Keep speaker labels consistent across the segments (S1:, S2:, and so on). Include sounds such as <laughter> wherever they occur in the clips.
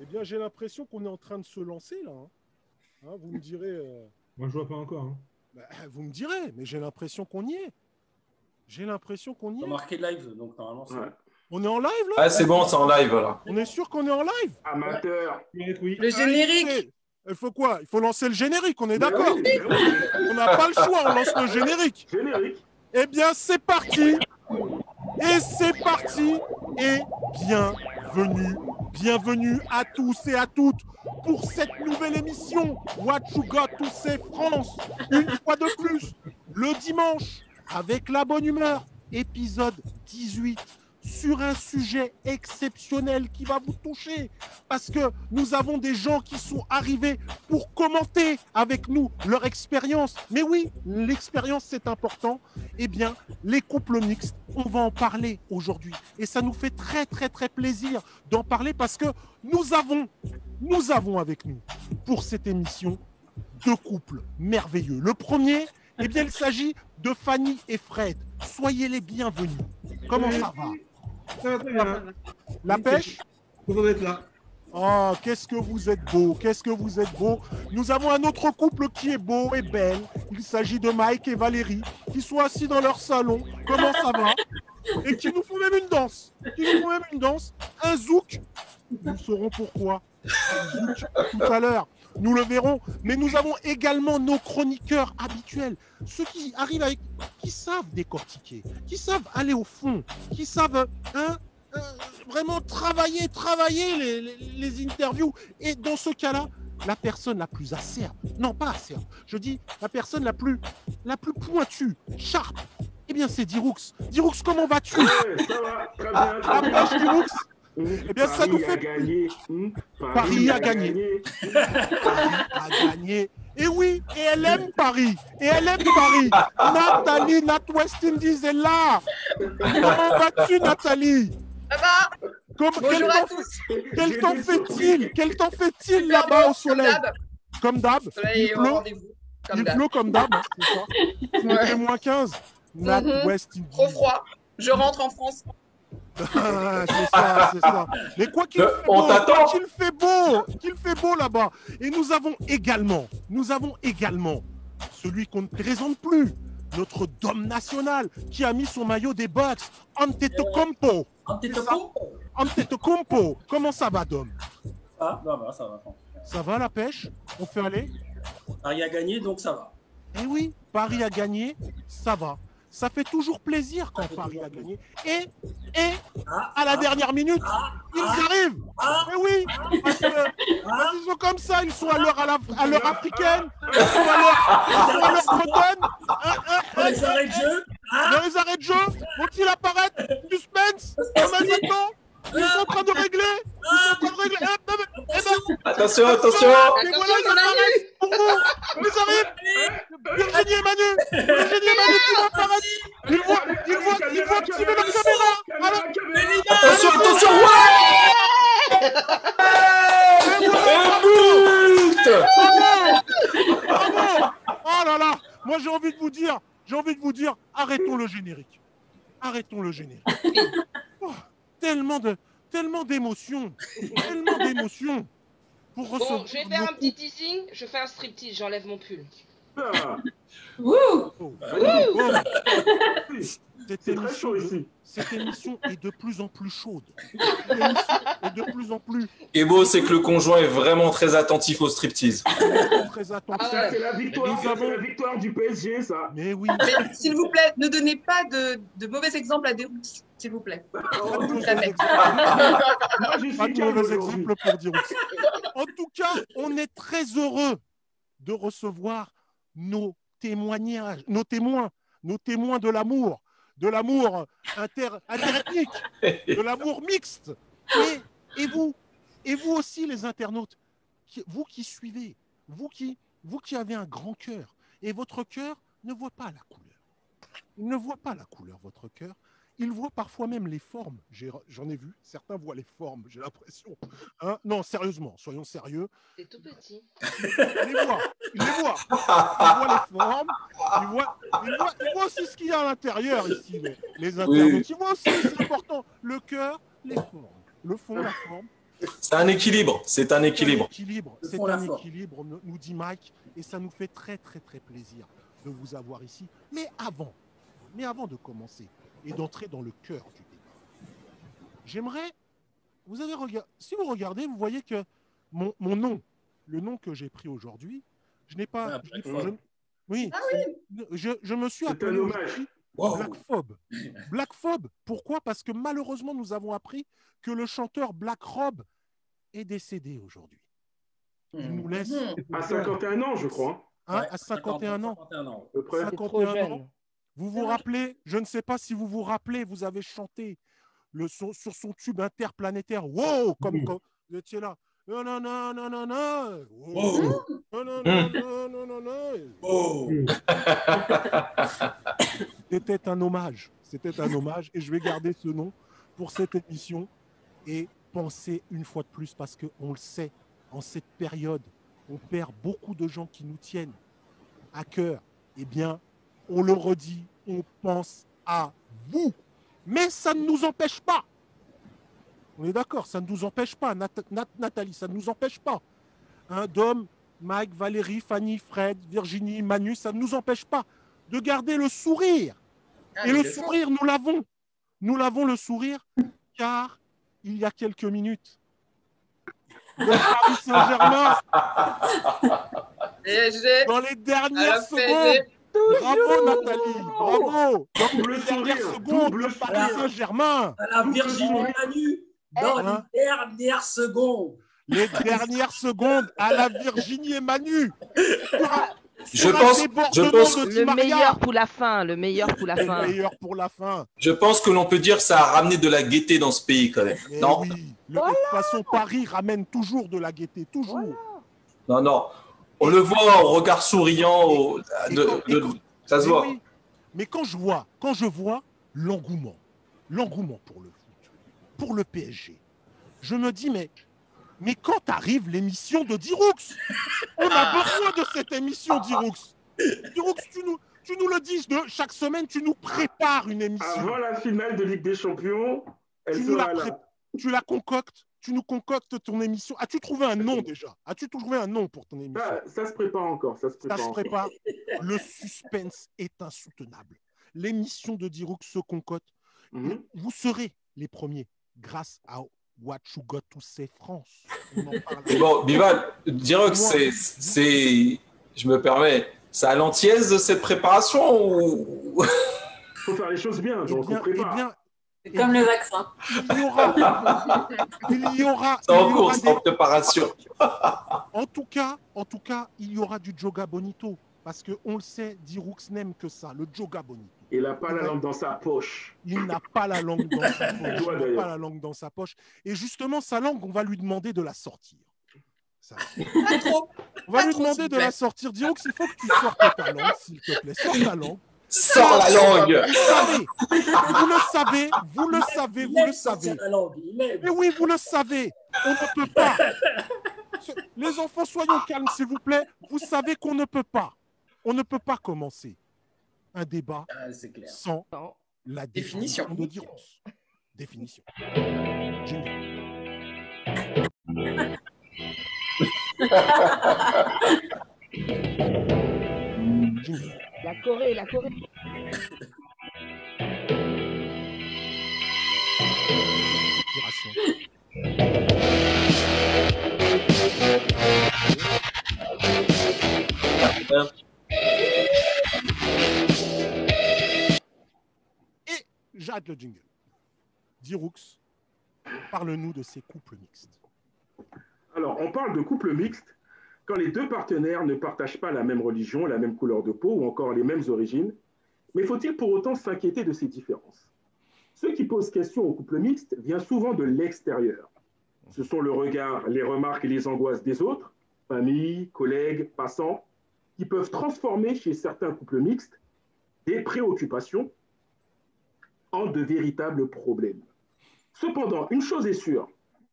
S1: Eh bien, j'ai l'impression qu'on est en train de se lancer là. hein. Hein, vous me direz. euh,
S2: Moi, je vois pas encore. hein.
S1: bah, vous me direz, mais j'ai l'impression qu'on y est. J'ai l'impression qu'on y est.
S3: marqué live, donc normalement, c'est.
S4: Ouais.
S1: On est en live là?
S5: Ah, c'est bon, c'est en live, là.
S1: On est sûr qu'on est en live?
S4: Amateur.
S2: Oui.
S6: Le générique.
S1: Il faut quoi? Il faut lancer le générique, on est d'accord?
S4: oui, oui.
S1: On n'a pas le choix, on lance le générique.
S4: Générique.
S1: Eh bien, c'est parti Et c'est parti Et bienvenue, bienvenue à tous et à toutes pour cette nouvelle émission What You Got to Say France. Une fois de plus, le dimanche, avec la bonne humeur, épisode 18 sur un sujet exceptionnel qui va vous toucher parce que nous avons des gens qui sont arrivés pour commenter avec nous leur expérience. Mais oui, l'expérience c'est important. Eh bien, les couples mixtes, on va en parler aujourd'hui. Et ça nous fait très très très plaisir d'en parler parce que nous avons, nous avons avec nous pour cette émission deux couples merveilleux. Le premier, eh bien, il s'agit de Fanny et Fred. Soyez les bienvenus. Comment ça va?
S2: Ça va très bien.
S1: La pêche
S2: Content d'être là.
S1: Oh, qu'est-ce que vous êtes beau, qu'est-ce que vous êtes beau. Nous avons un autre couple qui est beau et belle. Il s'agit de Mike et Valérie, qui sont assis dans leur salon. Comment ça va? Et qui nous font même une danse. Qui nous font même une danse. Un zouk. Nous saurons pourquoi. Un zouk tout à l'heure. Nous le verrons. Mais nous avons également nos chroniqueurs habituels. Ceux qui arrivent avec. qui savent décortiquer, qui savent aller au fond, qui savent. Hein, euh, vraiment travailler, travailler les, les- les interviews. Et dans ce cas-là, la personne la plus acerbe, non pas acerbe, je dis la personne la plus, la plus pointue, sharp, eh bien c'est Diroux. Diroux, comment vas-tu?
S4: Ouais, ça va, très bien.
S1: Diroux Eh bien, ça
S4: Paris
S1: nous fait
S4: a gagné.
S1: Paris a gagné. a gagné. Et oui, et elle aime Paris. Et elle aime Paris. Nathalie, Nat West Indies est là. Comment vas-tu, Nathalie?
S6: Ça va
S1: Comme, quel
S6: Bonjour à
S1: temps,
S6: tous.
S1: quel temps fait-il? Quel temps fait-il là-bas au soleil?
S6: Comme d'hab.
S1: Il
S6: est au
S1: pleut.
S6: rendez-vous. Comme
S1: Il
S6: d'hab.
S1: pleut comme d'hab. c'est ça. <laughs> Il moins 15. Nat
S6: Mhm.
S1: West Indies.
S6: Trop froid. Je rentre en France.
S1: Ah, c'est ça, c'est ça. Mais quoi qu'il
S5: Euh,
S1: fait
S5: on
S1: beau,
S5: t'attend.
S1: quoi qu'il fait beau, qu'il fait beau là-bas. Et nous avons également, nous avons également celui qu'on ne présente plus, notre dôme national qui a mis son maillot des Bucks, Antetokounmpo.
S3: Antetokounmpo.
S1: Antetokounmpo. Comment ça va, Dom
S3: Ah, bah, bah, ça va.
S1: Ça va la pêche? On fait aller?
S3: Paris a gagné, donc ça va.
S1: Eh oui, Paris a gagné, ça va. Ça fait toujours plaisir quand Paris a gagné. Et, et
S3: Ah,
S1: à la
S3: ah,
S1: dernière minute,
S3: ah,
S1: ils arrivent. Mais oui, parce que ils sont comme ça, ils sont à l'heure à la- à l'heure africaine, ils sont à l'heure bretonne.
S3: Dans les arrêts de jeu.
S1: Dans les arrêts de jeu, vont-ils apparaître? Suspense de temps Ils sont en train de régler. Ils sont en train de régler. Eh ben, eh ben,
S5: Attention, attention
S1: Mais
S6: Attention,
S1: voilà, ils
S6: on arrive.
S1: apparaissent pour vous. Ils arrivent Virginie et Manu Virginie et Manu qui vont apparaître. Ils voient, ils voient, ils voient activer leur caméra. Alors,
S5: Attention, attention, ouais.
S1: Et
S5: but.
S1: Bravo Bravo Oh là là. Moi j'ai envie de vous dire, j'ai envie de vous dire, arrêtons le générique. Arrêtons le générique. Tellement de, tellement d'émotions, <laughs> tellement d'émotions pour recevoir.
S6: Bon, je vais faire un petit teasing. Je fais un striptease. J'enlève mon pull.
S1: Oh, oh, Cette
S4: C'est très
S1: émission,
S4: chaud ici.
S1: cette émission est de plus en plus chaude. Cette émission est de plus en plus
S5: Ce qui est beau, c'est que le conjoint est vraiment très attentif au striptease.
S1: très.
S6: Ah ouais.
S4: c'est la victoire,
S1: Nous
S4: ça, c'est
S1: avons-
S4: la victoire du PSG, ça.
S1: Mais oui.
S7: Mais s'il vous plaît, ne donnez pas de, de mauvais exemples à des rousses, s'il vous plaît. <laughs>
S4: Moi, je
S1: Pas de mauvais pour dire aussi. En tout cas, on est très heureux de recevoir nos témoignages, nos témoins, nos témoins de l'amour, de l'amour inter, interethnique, de l'amour mixte. Et, vous, et vous aussi les internautes, vous qui suivez, vous qui, vous qui avez un grand cœur, et votre cœur ne voit pas la couleur. Il ne voit pas la couleur, votre cœur. Il voit parfois même les formes. J'en ai, vu. Certains voient les formes, j'ai l'impression. Hein non, sérieusement, soyons sérieux.
S6: C'est tout petit.
S1: Il les voit. Il les voit. Il voit les formes. Il voit, il voit, il voit aussi ce qu'il y a à l'intérieur ici, les, les internautes.
S5: Oui.
S1: Il voit aussi, c'est important, le cœur, les formes. Le fond, la forme.
S5: C'est un équilibre. C'est un équilibre.
S1: C'est un équilibre, c'est un nous dit Mike, et ça nous fait très très très plaisir de vous avoir ici. Mais avant, mais avant de commencer et d'entrer dans le cœur du débat, j'aimerais, vous avez regardé, si vous regardez, vous voyez que mon, mon nom, le nom que j'ai pris aujourd'hui, je n'ai pas,
S3: Ah,
S1: je oui, je, je me suis appelé
S3: Wow.
S1: Blackphobe. Blackphobe, pourquoi? Parce que malheureusement, nous avons appris que le chanteur Black Rob est décédé aujourd'hui. Il nous laisse.
S4: À 51 ans, je crois.
S1: hein,
S3: Ouais,
S1: à 51 ans.
S3: 51 ans.
S4: À peu près.
S8: C'est trop
S1: 51 ans. Vous vous rappelez, je ne sais pas si vous vous rappelez, vous avez chanté le son, sur son tube interplanétaire. Wow, comme quand vous étiez là. Non, non, non, non, non, non. Wow.
S3: Wow.
S1: Non, non, non, non, non, non, non.
S3: Wow.
S1: C'était un hommage. C'était un hommage et je vais garder ce nom pour cette émission et penser une fois de plus parce qu'on le sait, en cette période, on perd beaucoup de gens qui nous tiennent à cœur. Eh bien, on le redit, on pense à vous. Mais ça ne nous empêche pas. On est d'accord, ça ne nous empêche pas, Nat- Nat- Nathalie, ça ne nous empêche pas. Hein, Dom, Mike, Valérie, Fanny, Fred, Virginie, Manu, ça ne nous empêche pas de garder le sourire.
S7: Ah,
S1: Et le sourire, nous l'avons. Nous l'avons le sourire, car il y a quelques minutes, le Paris Saint-Germain, <laughs>
S7: PSG,
S1: dans les dernières secondes. Bravo Nathalie, bravo, dans
S4: Double
S1: les dernières
S4: sourire,
S1: secondes,
S4: double
S1: le Paris. Saint-Germain,
S3: À la Virginie. Manu, dans
S1: Hein
S3: les dernières secondes.
S1: les dernières secondes à la Virginie et Manu.
S5: Je pense- je pense-
S8: Le
S1: Maria.
S8: meilleur pour la fin, le meilleur pour la
S1: Le
S8: fin.
S1: meilleur pour la fin.
S5: Je pense que l'on peut dire que ça a ramené de la gaieté dans ce pays quand même.
S1: Mais
S5: Non,
S1: oui, le- de toute façon, Paris ramène toujours de la gaieté, toujours.
S5: non, non. On le voit au regard souriant. au-
S1: Et
S5: de-
S1: quand- et
S5: de-
S1: quand-
S5: ça se
S1: Mais
S5: voit.
S1: oui. Mais quand je vois, quand je vois l'engouement, l'engouement pour le foot, pour le PSG, je me dis mais mais quand arrive l'émission de Diroux On a besoin de cette émission Diroux. Diroux, tu nous tu nous le dis de chaque semaine, tu nous prépares une émission.
S4: Avant la finale de Ligue des Champions, elle
S1: Tu nous
S4: sera
S1: la
S4: là.
S1: Tu la concoctes, tu nous concoctes ton émission. As-tu trouvé un nom déjà? As-tu trouvé un nom pour ton émission?
S4: Ça, ça se prépare encore. Ça se
S1: Ça
S4: prépare.
S1: se
S4: encore.
S1: prépare. Le suspense est insoutenable. L'émission de Diroux se concocte.
S4: Mhm.
S1: Vous serez les premiers grâce à What You Got to Say France. On en parle.
S5: Mais <laughs> bon, Bival, Dirox,
S1: Moi-
S5: c'est, c'est, je me permets, c'est à l'antillaise de cette préparation ou
S4: faut faire les choses bien,
S1: Eh
S4: donc
S1: bien,
S4: on
S1: eh
S4: prépare.
S1: bien,
S9: comme le vaccin.
S1: il y aura, <laughs> il y aura,
S5: c'est
S1: il
S5: en
S1: y
S5: cours,
S1: aura
S5: c'est en
S1: des-
S5: préparation.
S1: en tout cas, en tout cas, il y aura du Joga Bonito parce que on le sait, Diroux n'aime que ça, le Joga Bonito.
S4: Il n'a pas la lampe dans sa poche.
S1: Il n'a pas la langue dans sa <laughs> poche. Il n'a pas la langue dans sa poche. Et justement, sa langue, on va lui demander de la sortir. Ça. <laughs>
S7: Pas trop.
S1: On va
S7: Pas
S1: lui
S7: trop,
S1: demander de la sortir. Donc, il faut que tu sortes ta langue, s'il te plaît. Sors ta langue.
S5: Sors la langue
S1: Vous savez, vous le savez, vous le savez, vous le savez. Mais oui, vous le savez. On ne peut pas. Les enfants, soyons calmes, s'il vous plaît. Vous savez qu'on ne peut pas. On ne peut pas commencer un débat
S3: Ah, clair.
S1: sans la
S7: Définition.
S1: définition. Définition. Jingle. Jingle.
S8: La Corée, la Corée.
S1: Et j'arrête le jingle. Diroux, parle-nous de ces couples mixtes.
S4: Alors, on parle de couple mixte quand les deux partenaires ne partagent pas la même religion, la même couleur de peau ou encore les mêmes origines. Mais faut-il pour autant s'inquiéter de ces différences? Ce qui pose question au couple mixte vient souvent de l'extérieur. Ce sont le regard, les remarques et les angoisses des autres, famille, collègues, passants, qui peuvent transformer chez certains couples mixtes des préoccupations en de véritables problèmes. Cependant, une chose est sûre,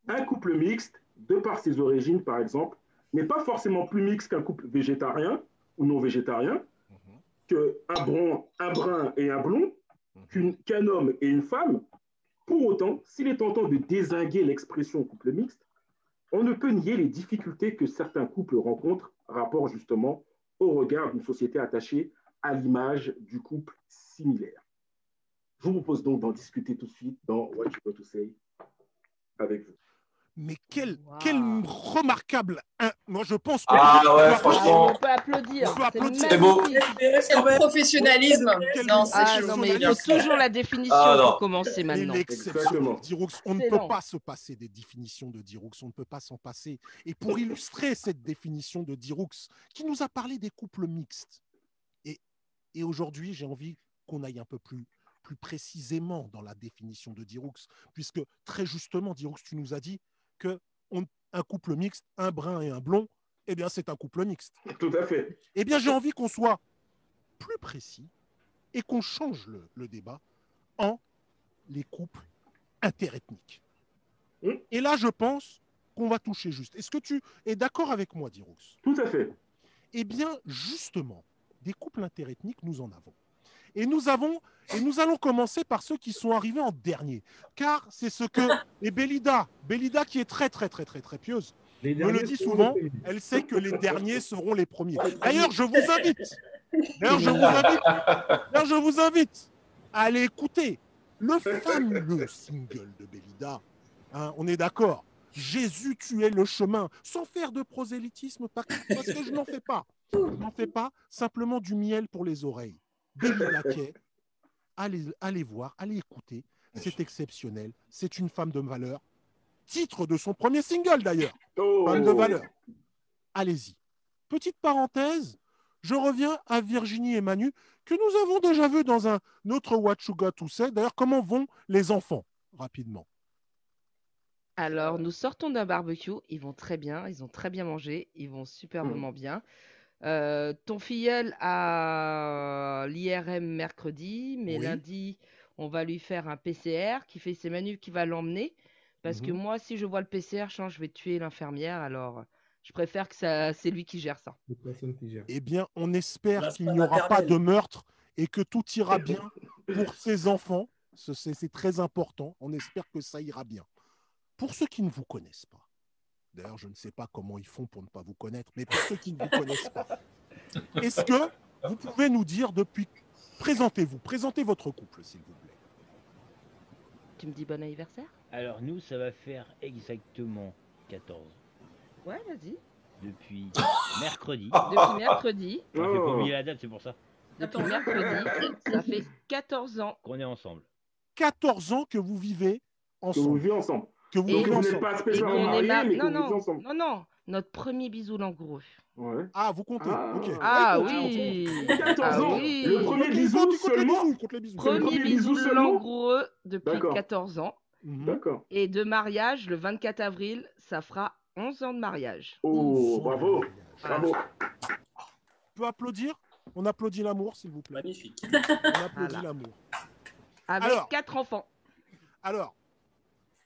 S4: un couple mixte, de par ses origines par exemple, n'est pas forcément plus mixte qu'un couple végétarien ou non végétarien, qu'un brun, un brun et un blond, qu'une- qu'un homme et une femme. Pour autant, s'il est tentant de désinguer l'expression couple mixte, on ne peut nier les difficultés que certains couples rencontrent, rapport justement au regard d'une société attachée à l'image du couple similaire. Je vous propose donc d'en discuter tout de suite dans What You Got to Say avec vous.
S1: Mais quel,
S8: Wow.
S1: quel remarquable. hein, moi, je pense que.
S5: Ah ouais,
S1: Doit-
S5: franchement.
S8: On peut applaudir.
S1: On peut applaudir.
S8: C'est
S5: C'est beau.
S8: magnifique.
S7: Quel professionnalisme.
S1: Quel
S7: Non, c'est
S8: Ah non, mais il faut toujours la définition
S5: Ah,
S8: pour commencer maintenant.
S1: Diroux, on ne peut pas se passer des définitions de Diroux, on ne peut pas s'en passer. Et pour illustrer cette définition de Diroux, qui nous a parlé des couples mixtes, et, et aujourd'hui, j'ai envie qu'on aille un peu plus, plus précisément dans la définition de Diroux, puisque très justement, Diroux, tu nous as dit que on- un couple mixte, un brun et un blond, eh bien, c'est un couple mixte. <laughs>
S4: Tout à fait.
S1: Eh bien, j'ai envie qu'on soit plus précis et qu'on change le, le débat en les couples interethniques. Et là, je pense qu'on va toucher juste. Est-ce que tu es d'accord avec moi, Diroux
S4: Tout à fait.
S1: Eh bien, justement, des couples interethniques, nous en avons. Et nous avons, et nous allons commencer par ceux qui sont arrivés en dernier, car c'est ce que et Bélida, Bélida qui est très très très très très pieuse, me le dit souvent, elle sait que les derniers seront les premiers. D'ailleurs, je vous invite, d'ailleurs, je vous invite, d'ailleurs, je vous invite à aller écouter le fameux single de Bélida. Hein, on est d'accord. Jésus, tu es le chemin, sans faire de prosélytisme, par- parce que je n'en fais pas. Je n'en fais pas, simplement du miel pour les oreilles. Kay, allez, allez voir, allez écouter, c'est exceptionnel, c'est une femme de valeur. Titre de son premier single d'ailleurs
S4: Oh.
S1: femme de valeur. Allez-y. Petite parenthèse, je reviens à Virginie et Manu, que nous avons déjà vu dans un autre What You Got to Say. D'ailleurs, comment vont les enfants? Rapidement.
S8: Alors, nous sortons d'un barbecue. Ils vont très bien. Ils ont très bien mangé. Ils vont superbement bien. Euh, ton filleul a l'IRM mercredi, mais
S1: Oui.
S8: lundi, on va lui faire un PCR qui fait ses manus qui va l'emmener. Parce que
S1: Mhm.
S8: moi, si je vois le PCR, je vais tuer l'infirmière. Alors, je préfère que ça, c'est lui qui gère ça.
S2: Qui gère.
S1: Eh bien, on espère qu'il n'y aura pas de meurtre et que tout ira <laughs> bien pour ces enfants. Ce- C'est c'est très important. On espère que ça ira bien. Pour ceux qui ne vous connaissent pas, d'ailleurs, je ne sais pas comment ils font pour ne pas vous connaître, mais pour ceux qui ne vous connaissent pas, est-ce que vous pouvez nous dire depuis. Présentez-vous, présentez votre couple, s'il vous plaît.
S8: Tu me dis bon anniversaire?
S9: Alors nous, ça va faire exactement 14
S8: Ouais, vas-y.
S9: depuis mercredi. <laughs>
S8: Depuis mercredi,
S9: J'ai pas oublié la date, c'est pour ça
S8: depuis mercredi, ça fait 14 ans.
S9: qu'on est ensemble.
S1: 14 ans que vous vivez
S4: Que vous
S1: ensemble.
S4: vivez ensemble.
S1: Que vous
S4: Donc
S1: ensemble.
S4: pas spécialement mariés,
S8: mar-
S4: mais que
S8: non,
S4: vous
S8: non,
S4: ensemble.
S8: non, non, notre premier bisou langoureux.
S4: Ouais.
S1: Ah, vous comptez.
S4: Ah.
S8: Ah
S1: Ouais, compte,
S8: oui
S4: 14
S8: Ah oui
S4: Le premier bisou seulement.
S1: bisous, il compte les bisous.
S8: Premier
S4: premier
S8: bisou langoureux depuis
S4: D'accord.
S8: 14 ans.
S1: Mhm.
S4: D'accord.
S8: Et de mariage, le 24 avril, ça fera 11 ans de mariage.
S4: Oh, bravo. Bravo.
S1: On peut applaudir? On applaudit l'amour, s'il vous plaît.
S3: Magnifique.
S1: On <laughs> applaudit
S8: Voilà.
S1: l'amour.
S8: Avec
S1: Alors.
S8: quatre enfants.
S1: Alors,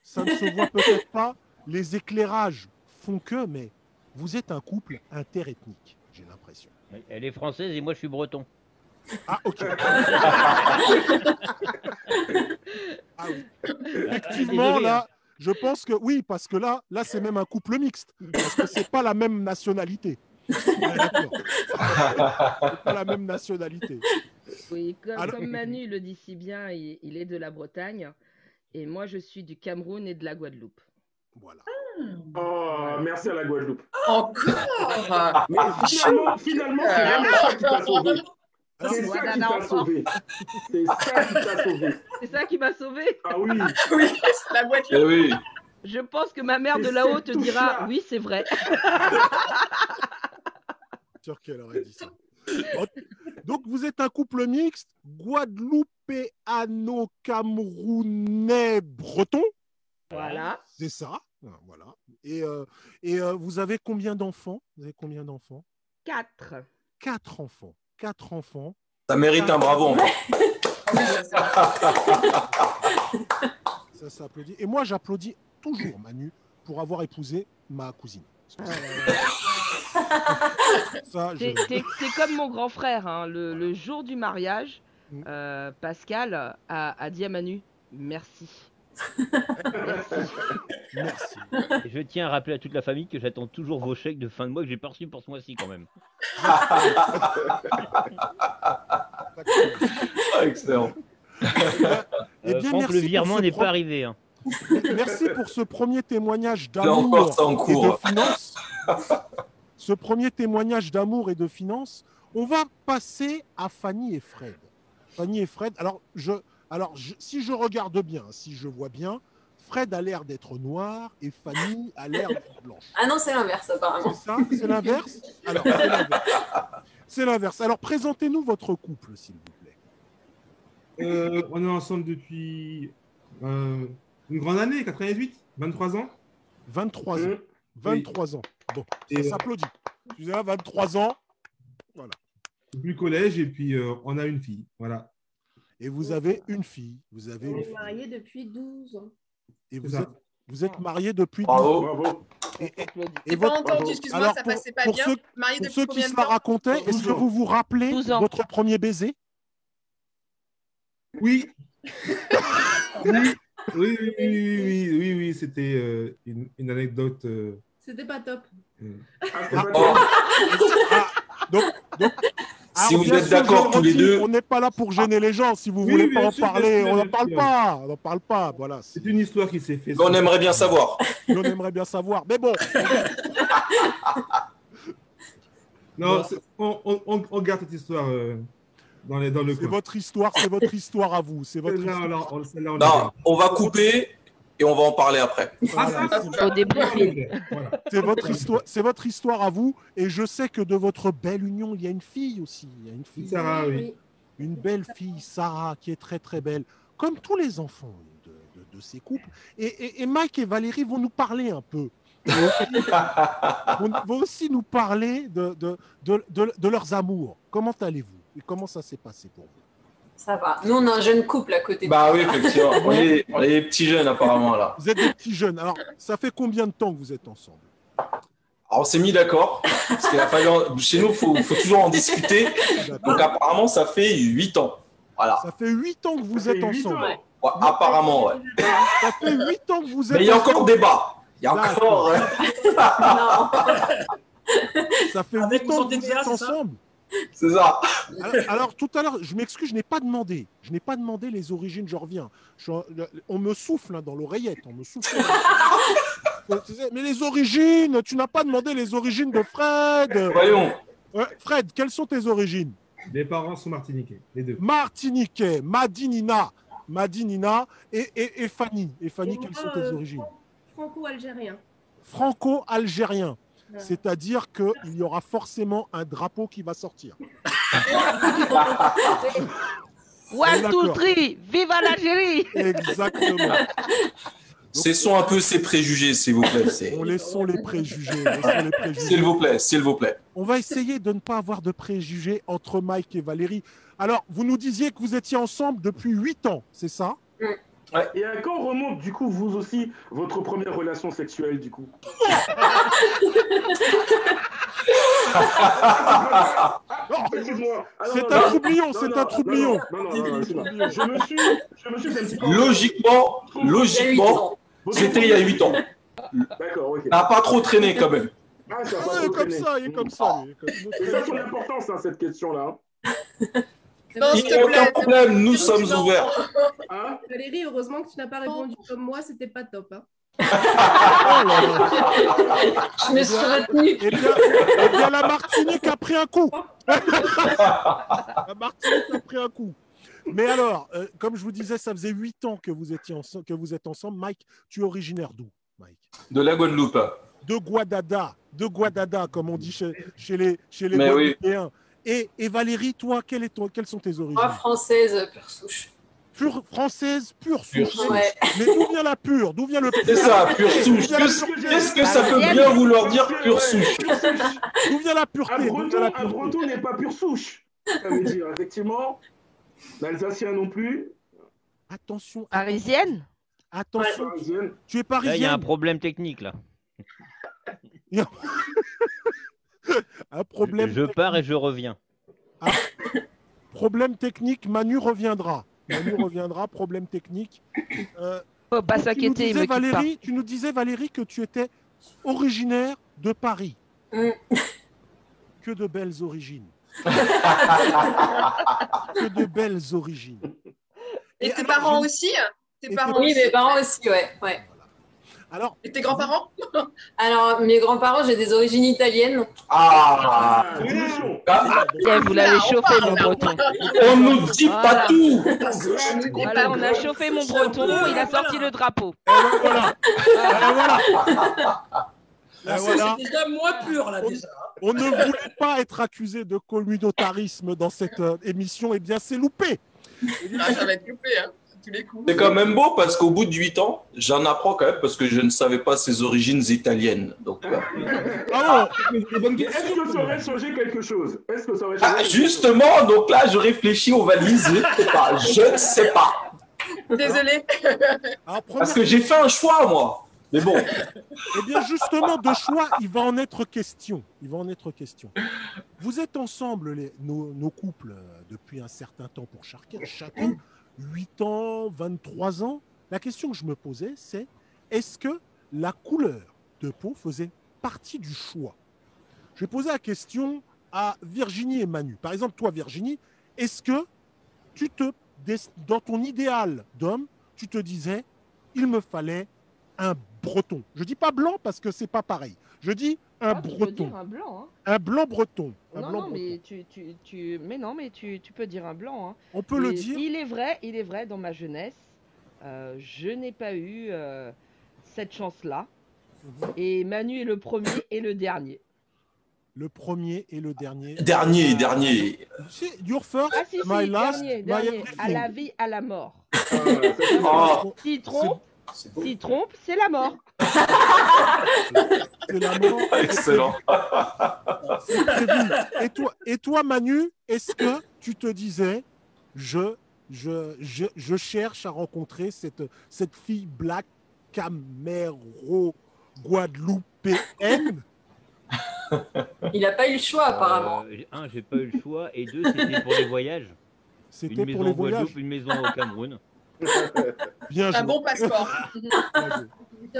S1: ça ne se voit peut-être pas, les éclairages font que, mais vous êtes un couple interethnique, j'ai l'impression.
S9: Elle est française et moi je suis breton.
S1: Ah, ok. <laughs> ah oui. Effectivement,
S9: Désolé, hein.
S1: là, je pense que oui, parce que là, là, c'est même un couple mixte, parce que c'est pas la même nationalité. Pas la même nationalité.
S8: Oui, comme,
S1: Alors-
S8: comme Manu <laughs> le dit si bien, il, il est de la Bretagne. Et moi, je suis du Cameroun et de la Guadeloupe.
S1: Voilà.
S4: Oh, merci à la Guadeloupe.
S7: Encore
S4: Mais finalement, finalement c'est vraiment ça qui t'a sauvé. C'est ça qui t'a sauvé. C'est ça qui t'a sauvé.
S8: C'est ça qui m'a sauvé.
S4: Ah oui.
S7: Oui, c'est la Guadeloupe.
S5: Eh oui.
S8: Je pense que ma mère de là-haut te dira oui, c'est vrai.
S1: sûr qu'elle aurait dit ça. Donc, vous êtes un couple mixte, guadeloupéano-camerounais breton,
S8: Voilà.
S1: c'est ça. Ah, Voilà. Et, euh, et euh, vous avez combien d'enfants? Vous avez combien d'enfants?
S8: Quatre.
S1: Quatre enfants. Quatre enfants.
S5: Ça mérite un bravo. <laughs>
S1: Ça s'applaudit. Et moi, j'applaudis toujours Manu pour avoir épousé ma cousine. Ça, je-
S8: T'es t'es- t'es comme mon grand frère. hein. Le, le jour du mariage,
S1: Mm.
S8: euh, Pascal a, a dit à Manu merci. <laughs>
S1: Merci.
S9: Et je tiens à rappeler à toute la famille que j'attends toujours vos chèques de fin de mois que j'ai pas reçus pour ce mois-ci quand même.
S5: Ah, <laughs> excellent.
S1: Eh
S9: Euh,
S1: bien,
S9: Franck,
S1: merci
S9: le
S1: pour
S9: virement
S1: ce
S9: n'est
S1: pro-
S9: pas arrivé. hein.
S1: Merci pour ce premier témoignage
S5: encore,
S1: d'amour
S5: c'est en
S1: et de
S5: cours.
S1: finance. <laughs> ce premier témoignage d'amour et de finance. On va passer à Fanny et Fred. Fanny et Fred. Alors, je, alors je- si je regarde bien, si je vois bien, Fred a l'air d'être noir et Fanny a l'air d'être blanche.
S10: Ah non, c'est l'inverse, apparemment.
S1: C'est ça C'est l'inverse? Alors, c'est l'inverse. C'est l'inverse. Alors, présentez-nous votre couple, s'il vous plaît.
S2: Euh, on est ensemble depuis euh, une grande année, 88, 23 ans?
S1: 23 ans.
S4: Mmh.
S1: 23 ans. Bon, ça
S2: Et, euh,
S1: s'applaudit. Excusez-moi, 23 ans.
S2: Depuis le collège, et puis euh, on a une fille. Voilà.
S1: Et vous avez une fille. Vous avez
S11: On
S1: une
S11: est mariés depuis 12 ans.
S1: Et vous
S2: ça.
S1: êtes, vous êtes mariés depuis.
S5: Bravo.
S4: Bravo.
S1: Et, et-
S8: Applaudis.
S1: et votre-
S7: entendu, excuse-moi,
S1: Alors,
S7: ça
S1: pour-
S7: passait pas
S1: pour
S7: bien.
S1: ceux-
S7: Marié
S1: Pour
S7: depuis
S1: ceux qui se la racontaient, est-ce
S4: 12
S1: que
S4: ans.
S1: vous vous rappelez
S8: 12 ans.
S1: votre premier baiser?
S2: Oui. oui. Oui, oui, oui, oui, oui, oui, oui, c'était euh, une, une anecdote. euh,
S11: C'était pas top.
S2: euh,
S4: Ah,
S5: Oh,
S1: Ah, donc, donc-
S5: Si vous êtes d'accord tous les deux.
S1: On n'est pas là pour gêner les gens. Si vous
S2: Oui,
S1: voulez pas en
S2: sûr,
S1: parler, on n'en parle pas. On n'en parle pas. Voilà.
S2: c'est une histoire qui s'est faite.
S5: on aimerait bien savoir. <laughs>
S1: On aimerait bien savoir. Mais bon, <laughs>
S2: Non, on, on- on- on garde cette histoire euh, dans, les, dans le
S1: c'est votre histoire. C'est votre histoire à vous. C'est votre histoire.
S2: on-
S5: Non, on va couper et on va en parler après.
S2: Ah,
S1: Voilà.
S2: c'est-
S1: votre histoire, c'est votre histoire à vous, et je sais que de votre belle union, il y a une fille aussi. Il y a une fille,
S2: Sarah, oui.
S1: une belle fille, Sarah, qui est très très belle, comme tous les enfants de, de- de ces couples. Et, et- et Mike et Valérie vont nous parler un peu. vont, vont aussi nous parler de, de, de, de- de leurs amours. Comment allez-vous? Et comment ça s'est passé pour vous?
S10: Ça va. Nous, on a un jeune couple à côté. de
S5: Bah oui, effectivement. <laughs> On est, on est des petits jeunes apparemment là.
S1: Vous êtes des petits jeunes. Alors, ça fait combien de temps que vous êtes ensemble?
S5: Alors on s'est mis d'accord. Parce qu'il a fallu en- Chez nous, il faut, faut toujours en discuter. Donc apparemment, ça fait 8 ans. Voilà.
S1: Ça fait 8 ans que vous êtes
S4: huit
S1: ensemble.
S4: ans.
S5: Ouais, apparemment, ouais.
S1: Ça fait 8 ans que vous êtes
S5: Mais il y a encore débat. Il y a encore. euh, <laughs>
S10: Non.
S1: Ça fait
S3: Avec
S1: 8
S3: ou
S1: ans que vous êtes ensemble.
S5: C'est ça.
S1: Alors, alors, tout à l'heure, je m'excuse, je n'ai pas demandé. Je n'ai pas demandé les origines, je reviens. Je- on me souffle hein, dans l'oreillette, on me souffle. <laughs> Mais les origines, tu n'as pas demandé les origines de Fred.
S5: Voyons.
S1: Fred, quelles sont tes origines?
S2: Les parents sont martiniquais, les deux.
S1: Martiniquais, Madinina, Madinina et, et, et Fanny. Et Fanny,
S11: Et
S1: quelles
S11: moi,
S1: sont tes
S11: euh,
S1: origines?
S11: Franco-algérien.
S1: Franco-algérien. C'est-à-dire qu'il y aura forcément un drapeau qui va sortir. <laughs>
S8: One, two, three, vive l'Algérie
S1: Exactement. <laughs>
S5: Cessons un peu ces préjugés, s'il vous plaît. <laughs>
S1: On laissons les préjugés. laissons les préjugés.
S5: S'il vous plaît, s'il vous plaît.
S1: On va essayer de ne pas avoir de préjugés entre Mike et Valérie. Alors, vous nous disiez que vous étiez ensemble depuis 8 ans, c'est ça?
S4: Et à quand remonte, du coup, vous aussi, votre première relation sexuelle, du coup <laughs> Ah. Ah,
S1: C'est un troublion, c'est un troublion.
S4: Non, non, non, non, excuse-moi. Je me suis, je me suis fait un petit peu.
S5: Logiquement, logiquement, c'était il y a 8 ans.
S4: D'accord, ok.
S5: Ça n'a pas trop traîné quand même.
S4: Ah, ça a
S1: Ah,
S4: pas
S1: il est
S4: trop
S1: comme
S4: traîné.
S1: ça, il est comme ça. il est comme-
S4: Et ça, son importance, hein, cette question-là.
S7: Non,
S5: Il n'y a aucun problème, nous sommes ouverts.
S4: Hein
S11: Valérie, heureusement que tu n'as pas répondu comme moi, c'était pas top. hein.
S1: Oh là là.
S10: Je me suis retenue.
S1: Eh bien, eh bien, la Martinique a pris un coup. la Martinique a pris un coup. Mais alors, euh, comme je vous disais, ça faisait 8 ans que vous, étiez ense- que vous êtes ensemble. Mike, tu es originaire d'où, Mike?
S5: De la Guadeloupe.
S1: De Guadada. De Guadada, comme on dit chez, chez les, chez les
S5: Mais oui.
S1: Et, et Valérie, toi, quelle est ton- quelles sont tes origines?
S10: Moi, française, pure souche.
S1: Pure française, pure
S5: Pure
S1: souche.
S10: Ouais.
S1: Mais d'où vient la pure? D'où vient le pur?
S5: C'est ça, pure souche. Qu'est-ce que ça peut bien vouloir dire pure souche?
S1: D'où vient la
S4: Un
S1: pureté?
S4: Un breton n'est pas pure souche. Ça veut dire, effectivement. L'Alsacien non plus.
S1: Attention,
S8: Parisienne?
S1: Attention.
S4: Parisienne.
S1: Tu es
S9: Là, il y a un
S1: parisienne?
S9: problème technique là. <laughs>
S1: Un problème,
S9: Je pars et je reviens.
S1: problème technique. Manu reviendra. Manu reviendra. Problème technique. Euh, Donc, tu nous disais,
S8: pas.
S1: Valérie, tu nous disais, Valérie, que tu étais originaire de Paris.
S10: Mm.
S1: Que de belles origines. <laughs> que de belles origines.
S7: Et, tes
S1: alors,
S7: parents
S1: je-
S7: aussi Tes
S1: Et
S7: parents
S10: Oui,
S7: aussi
S10: mes parents aussi, ouais. ouais.
S1: Alors,
S7: Et tes grands-parents <laughs>
S10: Alors, mes grands-parents, j'ai des origines italiennes.
S5: Ah. Ah,
S8: Eh, vous l'avez chauffé, mon breton.
S5: On nous dit pas tout
S8: Voilà, on a chauffé mon breton, il a sorti le drapeau.
S1: et voilà. Et voilà. Et
S3: Là,
S1: voilà.
S3: C'est déjà moins pur, là,
S1: On-
S3: déjà.
S1: On ne voulait pas être accusé de communautarisme dans cette euh, émission. Eh bien, c'est loupé.
S7: Ah, ça va être coupé, hein, tous les coups.
S5: C'est quand même beau parce qu'au bout de 8 ans, j'en apprends quand même parce que je ne savais pas ses origines italiennes. Donc, euh,
S1: Ah
S2: bonne
S4: Est-ce que ça aurait changé quelque chose? Est-ce que ça aurait changé
S5: ah,
S4: quelque chose
S5: justement, donc là, je réfléchis aux valises. Je ne sais pas. Je ne sais pas.
S7: Désolé.
S5: Parce que j'ai fait un choix, moi. Mais bon,
S1: Eh bien, justement, de choix, il va en être question. Il va en être question. Vous êtes ensemble, les, nos, nos couples, depuis un certain temps pour chacun, chacun 8 ans, 23 ans. La question que je me posais, c'est est-ce que la couleur de peau faisait partie du choix? Je vais la question à Virginie et Manu. Par exemple, toi, Virginie, est-ce que tu te, dans ton idéal d'homme, tu te disais, il me fallait un breton? Je dis pas blanc parce que c'est pas pareil. Je dis un
S8: Ah, tu peux
S1: breton.
S8: dire un blanc. Hein.
S1: Un blanc breton. Un
S8: Non,
S1: blanc
S8: non,
S1: breton.
S8: mais tu, tu, tu, mais non, mais tu, tu peux dire un blanc. Hein.
S1: On peut le dire.
S8: Il est vrai, il est vrai, dans ma jeunesse, euh, je n'ai pas eu euh, cette chance-là.
S1: Mhm.
S8: Et Manu est le premier et le dernier.
S1: Le premier et le dernier.
S5: dernier, dernier.
S1: C'est Your first,
S8: Ah si, si,
S1: my last,
S8: dernier,
S1: my
S8: dernier. À la vie, à la mort.
S4: Ah,
S5: Oh,
S8: S'il trompe,
S5: c'est
S8: la mort. <laughs>
S1: C'est la mort.
S5: Excellent.
S1: Et toi, et toi, Manu, est-ce que tu te disais, je, je, je, je cherche à rencontrer cette, cette fille black Camero Guadeloupéenne
S10: Il n'a pas eu le choix, apparemment.
S9: Euh, un, j'ai pas eu le choix. Et deux, c'était pour les voyages.
S1: C'était pour les voyages.
S9: une maison au Cameroun. <laughs>
S1: Bien joué.
S7: Un bon passeport.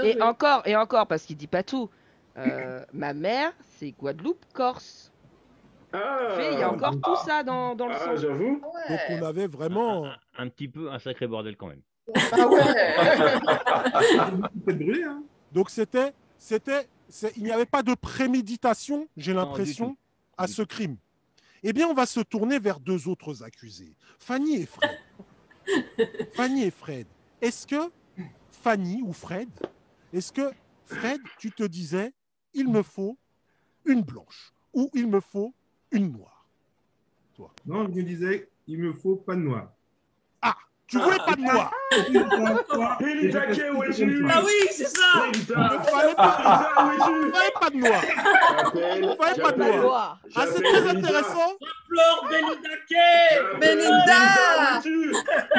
S8: Et encore, et encore, parce qu'il dit pas tout. Euh, ma mère, c'est Guadeloupe, Corse.
S4: Ah,
S8: Il y a encore tout ça dans, dans le
S4: ah,
S8: sang.
S4: j'avoue.
S1: Donc
S7: Ouais.
S1: on avait vraiment.
S9: Un, un petit peu, un sacré bordel quand même.
S7: Ah ouais. <laughs>
S2: Hein.
S1: Donc c'était, c'était, il n'y avait pas de préméditation, j'ai l'impression, à ce crime. Eh bien, on va se tourner vers deux autres accusés, Fanny et Fred. <laughs> Fanny et Fred. Est-ce que Fanny ou Fred, est-ce que Fred, tu te disais, il me faut une blanche ou il me faut une noire?
S2: Non, je disais, il me faut pas de noir.
S1: Tu voulais pas de
S4: Billy Jacquet, où es-tu?
S3: Ah oui, c'est ça
S4: Belida,
S1: fallait pas- pas de noire
S4: J'appelle,
S1: Ouais, pas de
S8: Noir.
S1: Ah, c'est très intéressant
S3: Flore
S4: J'appelle
S7: Belinda.
S4: où es-tu?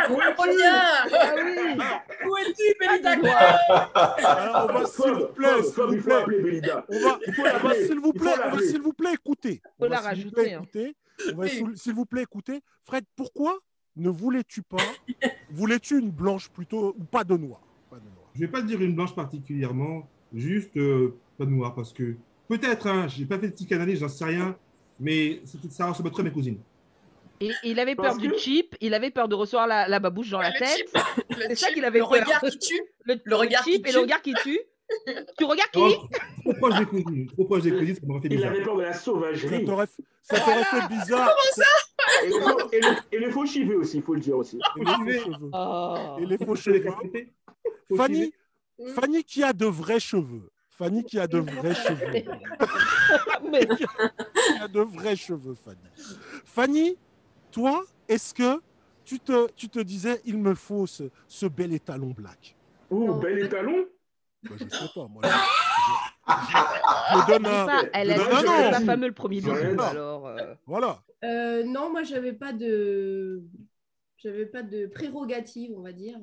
S4: Où es-tu
S7: Reviens.
S8: Ah oui.
S3: Où es-tu, Belinda Kay
S1: Alors, on va, s'il vous plaît, s'il vous
S4: il
S1: plaît. On va,
S4: Il
S1: s'il vous
S4: Il
S1: plaît, on va, s'il vous plaît, écouter. On va,
S8: la
S1: s'il vous
S8: rajouter,
S1: plaît,
S8: hein.
S1: écouter. On va,
S7: Oui.
S1: s'il s'il vous plaît, écouter. Fred, pourquoi ne voulais-tu pas, voulais-tu une blanche plutôt ou pas de noir? Pas de noir.
S2: Je vais pas te dire une blanche particulièrement, juste euh, pas de noir, parce que peut-être, hein, j'ai pas fait de psychanalyse, j'en sais rien, mais ça ressemble trop à mes cousines.
S8: Et il avait
S4: Parce
S8: peur du
S4: que-
S8: chip, il avait peur de recevoir la, la babouche dans la tête. C'est ça qu'il avait
S7: le
S8: peur.
S7: regard qui tue.
S8: Le,
S7: Le regard
S8: chip
S7: qui
S8: et le regard qui tue. <laughs> tu regardes qui?
S2: Oh, trop proche des cousines, trop proche des cousines, ça m'aurait fait
S4: Il
S2: bizarre.
S4: avait peur de la
S1: Ça
S4: sauvagerie.
S1: ça t'aurait fait bizarre.
S4: Et les faux- et les- et les faux chivés aussi, il faut le dire aussi.
S1: Et les faux cheveux.
S8: Oh.
S1: Et les faux cheveux. Fanny,
S7: Mm.
S1: Fanny qui a de vrais cheveux. Fanny qui a de vrais <laughs> cheveux.
S8: Mais
S1: qui a de vrais cheveux, Fanny. Fanny, toi, est-ce que tu te, tu te disais, il me faut ce, ce bel étalon black?
S11: Non.
S4: bel étalon?
S1: Bah, Je sais pas, moi. Je, je- je donne un.
S8: pas, elle a
S1: je
S8: dit
S1: donne un
S8: fameux le premier. Alors, euh,
S1: Voilà.
S11: Euh, non, moi, j'avais pas de. J'avais pas de prérogative, on va dire.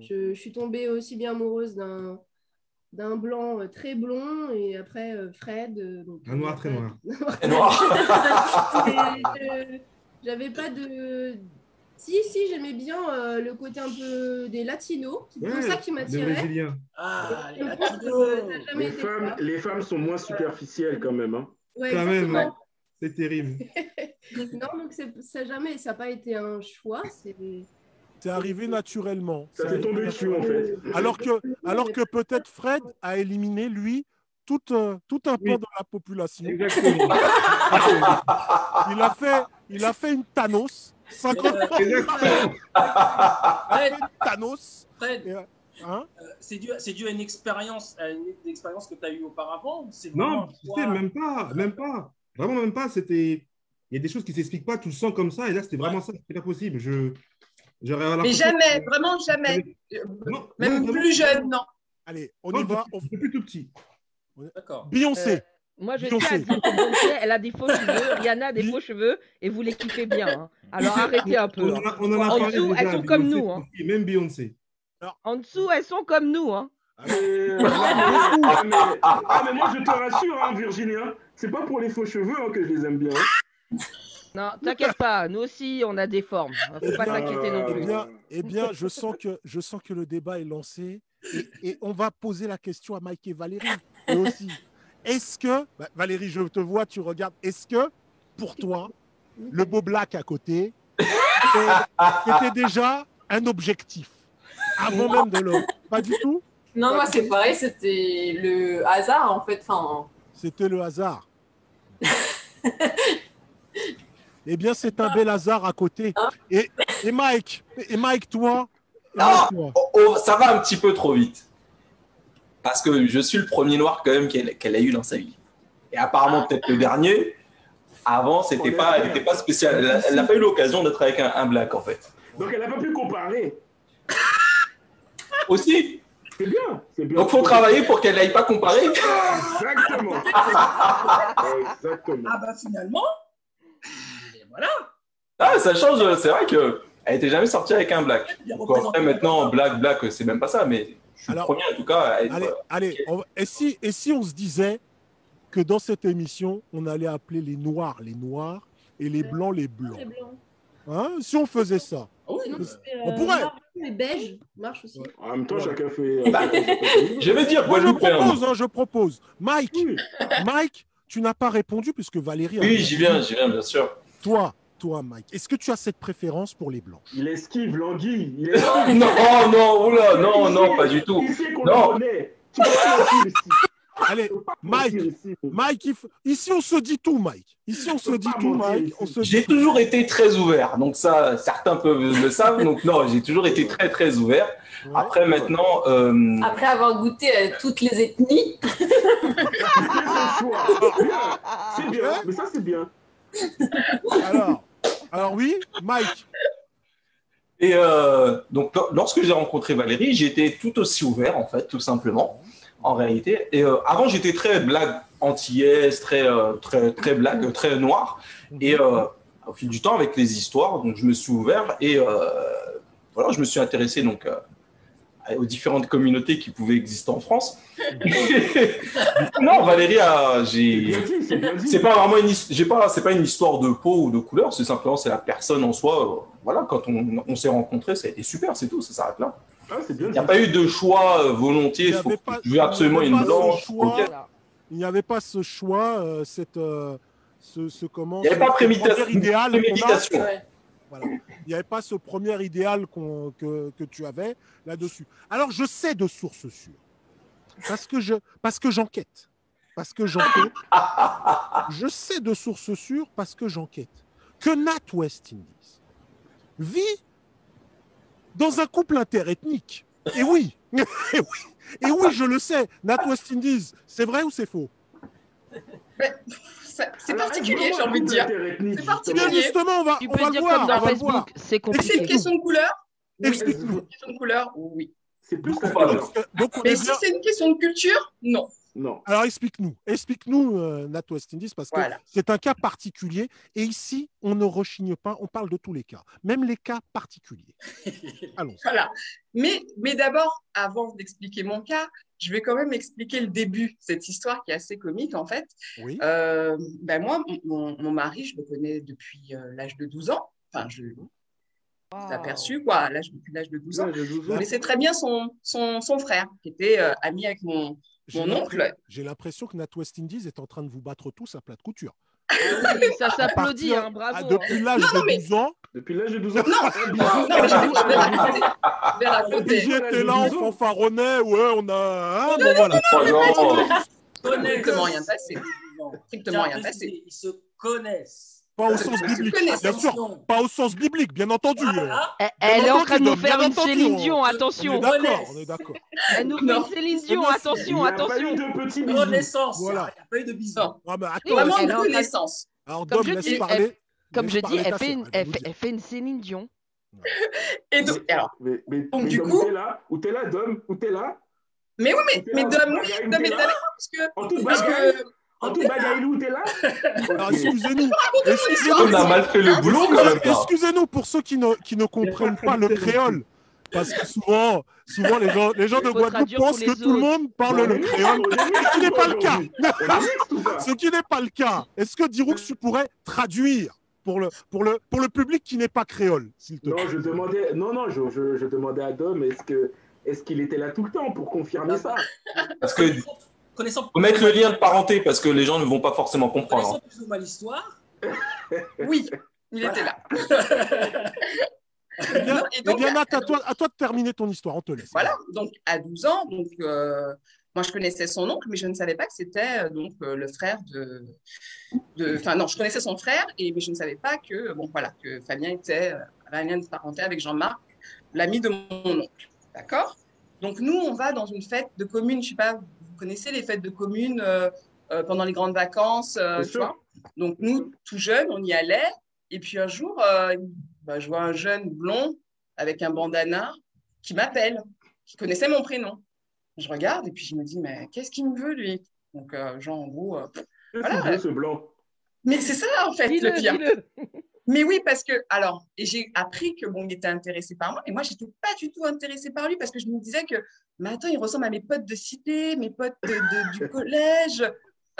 S11: Je, je suis tombée aussi bien amoureuse d'un d'un blanc euh, très blond et après Fred. donc,
S2: Un noir très noir. <laughs>
S5: Noir. <laughs>
S11: J'avais pas de Si, si, j'aimais bien euh, le côté un peu des latinos. C'est
S2: Ouais,
S11: ça qui
S2: les
S11: m'attirait.
S2: Brésiliens.
S3: Ah, les latinos.
S11: jamais
S4: Les femmes, les sont moins superficielles quand même. Hein.
S11: Ouais,
S2: Quand
S11: exactement.
S2: c'est terrible. <laughs>
S11: Non, donc c'est- ça n'a jamais, ça n'a pas été un choix. C'est
S1: C'est arrivé naturellement.
S4: Ça t'est
S1: arrivé
S4: tombé dessus en fait.
S1: Alors que, alors que peut-être Fred a éliminé, lui, tout, euh, tout un pan
S2: Oui.
S1: de la population.
S2: Exactement. <laughs>
S1: Il a fait, il a fait une Thanos. 50
S3: Euh,
S1: Thanos. Hein
S3: euh, c'est dû, c'est dû à une expérience, à une, une expérience que tu as eue auparavant ou c'est
S2: Non,
S3: toi-
S2: même pas, même pas. Vraiment, même pas. C'était. Il y a des choses qui ne s'expliquent pas, tu le sens comme ça, et là, c'était vraiment ça, c'était pas possible. Je. J'aurais
S7: Mais jamais,
S2: que-
S7: vraiment jamais.
S2: Non,
S7: Même
S2: non, vraiment.
S7: plus jeune, non.
S1: Allez, on
S2: Non,
S1: y va.
S2: depuis- depuis tout petit.
S3: D'accord.
S1: Beyoncé.
S8: Euh, Moi, je
S1: Beyoncé.
S8: tiens à dire que Beyoncé, elle a des faux <laughs> cheveux, Rihanna a des faux cheveux, et vous les kiffez bien. hein. Alors arrêtez un peu.
S2: On
S8: hein.
S2: en a, on en a
S8: En
S2: parlé
S8: dessous,
S2: déjà,
S8: elles sont comme nous, hein.
S2: Même Beyoncé.
S8: En dessous, elles sont comme nous. Hein.
S4: Euh, ah, mais, ah, mais moi je te rassure, hein, Virginia, c'est pas pour les faux cheveux hein, que je les aime bien. hein.
S8: Non, t'inquiète pas, nous aussi, on a des formes. Faut pas s'inquiéter non
S1: Eh
S8: plus.
S1: bien, eh bien je, sens que, je sens que le débat est lancé et, et on va poser la question à Mike et Valérie eux aussi. Est-ce que, bah, Valérie, je te vois, tu regardes, est-ce que pour toi, le beau black à côté, <laughs> c'était déjà un objectif avant même de le. Pas du tout?
S10: Non, moi, c'est pareil, c'était le hasard, en fait. Enfin,
S1: C'était le hasard. <laughs> eh bien, c'est un bel hasard à côté. Et, et Mike, et Mike, toi, et Mike,
S5: Ah,
S1: toi.
S5: oh, oh, ça va un petit peu trop vite. Parce que je suis le premier noir quand même qu'elle a eu dans sa vie. Et apparemment peut-être le dernier. Avant, c'était pas, elle était pas spécial. Elle n'a pas eu l'occasion d'être avec un, un black en fait.
S4: Donc elle n'a pas pu comparer. <laughs>
S5: Aussi.
S4: C'est bien, bien.
S5: Donc faut travailler pour qu'elle n'aille pas comparer.
S4: Exactement. <laughs> Exactement.
S3: Ah bah finalement, et voilà.
S5: Ah, ça change. C'est vrai que elle était jamais sortie avec un black. Donc, après maintenant, black, black, c'est même pas ça, mais je suis
S1: Alors-
S5: le premier en tout cas à être.
S1: Allez, allez. on va- et, si, et si on se disait que dans cette émission, on allait appeler les noirs les noirs et les blancs les blancs? Hein Si on faisait ça.
S3: Ah oui, non,
S1: On
S11: euh,
S1: pourrait.
S11: marron et beige marche aussi.
S4: En même temps, chacun fait.
S5: Bah, <laughs> <laughs> je vais dire,
S1: Moi, je propose, hein, je propose. Mike,
S4: Oui.
S1: Mike, tu n'as pas répondu puisque Valérie. a
S5: Oui, j'y viens, j'y viens, bien sûr.
S1: Toi, toi, Mike, est-ce que tu as cette préférence pour les blancs
S4: Il esquive l'anguille. Il esquive.
S5: Non, oh non, oula, non, non, pas du tout.
S4: Il sait qu'on
S5: Non.
S1: Allez, Mike. Mike, ici on se dit tout, Mike. Ici on se dit tout, Mike.
S4: ici.
S1: On se dit
S5: J'ai toujours été très ouvert, donc ça, certains peuvent le savent. Donc non, j'ai toujours été très très ouvert.
S1: Ouais.
S5: Après maintenant, euh,
S10: après avoir goûté à toutes les ethnies. <laughs>
S4: C'est bien. Mais ça, c'est bien.
S1: Alors, alors oui, Mike.
S5: et euh, donc lo- lorsque j'ai rencontré Valérie, j'étais tout aussi ouvert en fait, tout simplement, en réalité. Et euh, avant, j'étais très blague antillaise, très euh, très très blague, très noir. Et au fil du temps, avec les histoires, donc je me suis ouvert et voilà, je me suis intéressé donc aux différentes communautés qui pouvaient exister en France. <laughs> non, Valérie, a-
S4: C'est
S5: j'ai
S4: bien dit. C'est bien dit.
S5: c'est pas vraiment une, j'ai pas, c'est pas une histoire de peau ou de couleur, c'est simplement c'est la personne en soi. euh, voilà, quand on, on s'est rencontrés, ça a été super, c'est tout, ça s'arrête là.
S4: Ah,
S5: Il n'y a pas eu de choix euh, volontiers.
S1: Il
S5: faut
S1: avait pas-
S5: je veux absolument une blanche.
S1: choix. Il n'y avait pas ce choix, euh, cette, euh, ce, ce comment
S5: Il n'y avait pas préméditation.
S1: Il n'y avait pas ce premier idéal que, tu avais là-dessus. Alors, je sais de sources sûres. Parce que je, parce que j'enquête. Parce que j'enquête. je sais de sources sûres parce que j'enquête. Que Nat West Indies vit dans un couple interethnique. Et. <laughs> Et oui. Et oui, je le sais. Nat West Indies, c'est vrai ou c'est faux?
S7: C'est particulier, j'ai envie de dire. C'est particulier.
S1: justement, on va,
S8: Tu
S1: on
S8: peux
S1: va
S8: dire
S1: le voir.
S8: comme dans
S1: on va le voir.
S8: Facebook, c'est compliqué.
S7: une question de couleur? Oui.
S1: Explique-nous.
S7: Est-ce que c'est une question de couleur Oui.
S4: C'est plus la
S7: Mais si c'est une question de culture, non.
S4: Non.
S1: Alors explique-nous, explique-nous euh, Nat West Indies parce que
S7: Voilà.
S1: c'est un cas particulier et ici on ne rechigne pas, on parle de tous les cas, même les cas particuliers. <laughs> Allons.
S7: Voilà. Mais, mais d'abord, avant d'expliquer mon cas, je vais quand même expliquer le début cette histoire qui est assez comique en fait.
S1: Oui.
S7: Euh, ben moi, mon, mon- mon mari, je le connais depuis euh, l'âge de 12 ans. Enfin, je... aperçu, quoi, à l'âge depuis l'âge de 12 ans.
S4: Ouais, de 12
S7: Je
S4: ans.
S7: connaissais très bien son, son, son frère, qui était euh, ami avec mon, oncle.
S1: J'ai l'impression que Nat West Indies est en train de vous battre tous à plat de couture.
S8: Oui, ça s'applaudit, hein, bravo.
S1: ah,
S8: hein.
S1: depuis l'âge de
S7: mais-
S1: 12 ans,
S4: Depuis l'âge de 12 ans.
S7: Non,
S4: Ah,
S7: mais je
S1: j'étais là, on fanfaronnait, ouais, on a. hein, bon, voilà.
S5: Oh non.
S7: Strictement rien passé. Strictement rien
S3: Tiens,
S7: passé.
S3: Ils se connaissent.
S1: Pas au
S7: Ils
S1: sens
S7: se
S1: biblique, bien sûr. Pas au sens biblique, bien entendu.
S3: Voilà.
S8: Elle, elle est en train de nous faire une Céline
S1: on-
S8: Dion,
S1: On est
S8: attention.
S1: d'accord, on est d'accord.
S8: Elle nous fait une Céline Dion,
S1: bien,
S8: attention,
S4: Il n'y a pas
S8: attention.
S4: eu de petits bisous.
S3: Connaissance.
S1: Voilà.
S3: Il n'y a pas eu de bisous.
S1: Ah, mais attends,
S7: Vraiment de- connaissance.
S1: alors
S8: Comme
S1: Dom,
S8: je
S1: laisse
S8: dis,
S1: parler.
S8: Comme je dis, elle fait, une, une Céline Dion.
S7: Et donc, alors,
S4: Mais, mais,
S7: Donc,
S4: mais
S7: du
S4: Dom,
S7: coup-
S4: où t'es là? Où t'es là, Dom? Où t'es là?
S7: Mais oui, mais, mais
S4: là?
S7: Dom, Dom est
S4: là
S7: parce que,
S4: En toute
S7: parce que,
S4: En toute bagaille, où t'es là? Ok.
S1: excusez-nous.
S5: On
S1: Excusez-nous.
S5: a mal fait le boulot quand même. là.
S1: Excusez-nous pour ceux qui ne, qui ne comprennent pas le créole. Parce que souvent, souvent les, gens, les gens de Guadeloupe pensent que tout le monde parle
S4: On
S1: le créole.
S4: on
S1: Ce qui n'est pas le cas.
S4: On
S1: Ce qui n'est pas le cas. Est-ce que Diroux, tu pourrais traduire pour le, pour le, pour le public qui n'est pas créole, s'il te
S4: Non,
S1: plaît?
S4: je demandais, non, non, je, je, je demandais à Dom, est-ce que, est-ce qu'il était là tout le temps pour confirmer ça?
S5: Parce que
S3: Connaissant
S5: faut mettre le lien de parenté parce que les gens ne vont pas forcément comprendre.
S3: Connaissant plus ou moins l'histoire, <laughs>
S7: oui, il était là. <laughs>
S1: Eh bien,
S7: Et
S1: eh
S7: donc,
S1: bien, Nat, à toi, à toi de terminer ton histoire, on te laisse.
S7: Voilà, donc à 12 ans, donc, euh, moi je connaissais son oncle, mais je ne savais pas que c'était euh, donc euh, le frère de, de. Enfin, non, je connaissais son frère, et, mais je ne savais pas que, bon, voilà, que Fabien était, euh, avait un lien de parenté avec Jean-Marc, l'ami de mon oncle. D'accord? Donc nous, on va dans une fête de commune, je ne sais pas, connaissez les fêtes de commune euh, euh, pendant les grandes vacances, euh, tu vois Donc nous, tout jeunes, on y allait, et puis un jour, euh, bah, je vois un jeune blond avec un bandana qui m'appelle, qui connaissait mon prénom. Je regarde et puis je me dis, mais qu'est-ce qu'il me veut, lui? Donc, euh, genre, en gros, euh, Voilà.
S4: ce blanc?
S7: Mais c'est ça, en fait, le pire. Mais oui, parce que, alors, et j'ai appris que bon, il était intéressé par moi, et moi, j'étais pas du tout intéressée par lui parce que je me disais que, mais attends, il ressemble à mes potes de cité, mes potes de- de- du <laughs> collège,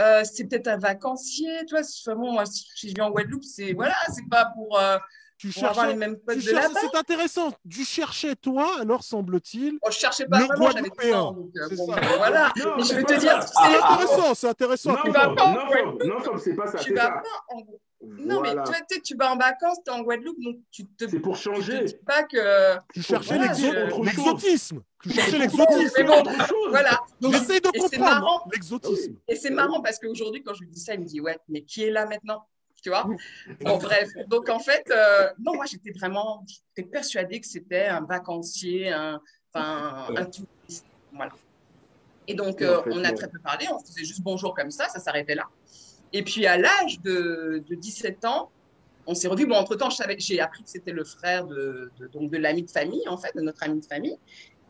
S7: euh, c'est peut-être un vacancier, tu vois. Enfin, bon, moi, si je vis en Guadeloupe, c'est voilà, c'est pas pour, euh,
S1: Tu
S7: pour avoir les mêmes potes
S1: tu
S7: de
S1: cherchais-
S7: là-bas.
S1: c'est intéressant. Tu cherchais, toi, alors semble-t-il.
S7: Oh, je cherchais pas
S1: Le
S7: vraiment, j'avais tout le temps,
S1: Guadeloupéen,
S7: donc, euh, bon,
S1: ça.
S7: ben, voilà.
S4: Non,
S7: Mais je vais te dire,
S1: C'est
S7: c'est
S1: intéressant, c'est intéressant.
S4: Non,
S7: Tu vas
S4: Fab,
S7: pas en
S4: non, non, Fab, c'est pas ça,
S7: tu
S4: c'est
S7: vas
S4: ça.
S7: pas en Non, mais toi, tu sais, tu vas en vacances, tu es en Guadeloupe, donc tu te,
S4: C'est pour
S7: tu te
S4: changer.
S7: dis pas que.
S1: Tu cherchais l'exotisme. Tu cherchais
S7: Mais
S1: l'exotisme.
S7: bon,
S4: Autre chose.
S7: voilà. Donc,
S1: J'essaye de
S7: et c'est
S1: comprendre
S7: marrant.
S1: l'exotisme.
S7: Et c'est marrant parce qu'aujourd'hui, quand je lui dis ça, il me dit Ouais, mais qui est là maintenant Tu vois? Bon, bref. Donc, en fait, euh, non, moi, j'étais vraiment j'étais persuadée que c'était un vacancier, un, enfin, un touriste. Voilà. Et donc, euh, on a très peu parlé, on faisait juste bonjour comme ça, ça s'arrêtait là. Et puis, à l'âge de, de 17 ans, on s'est revus. Bon, entre-temps, j'ai appris que c'était le frère de, de, donc de l'ami de famille, en fait, de notre ami de famille.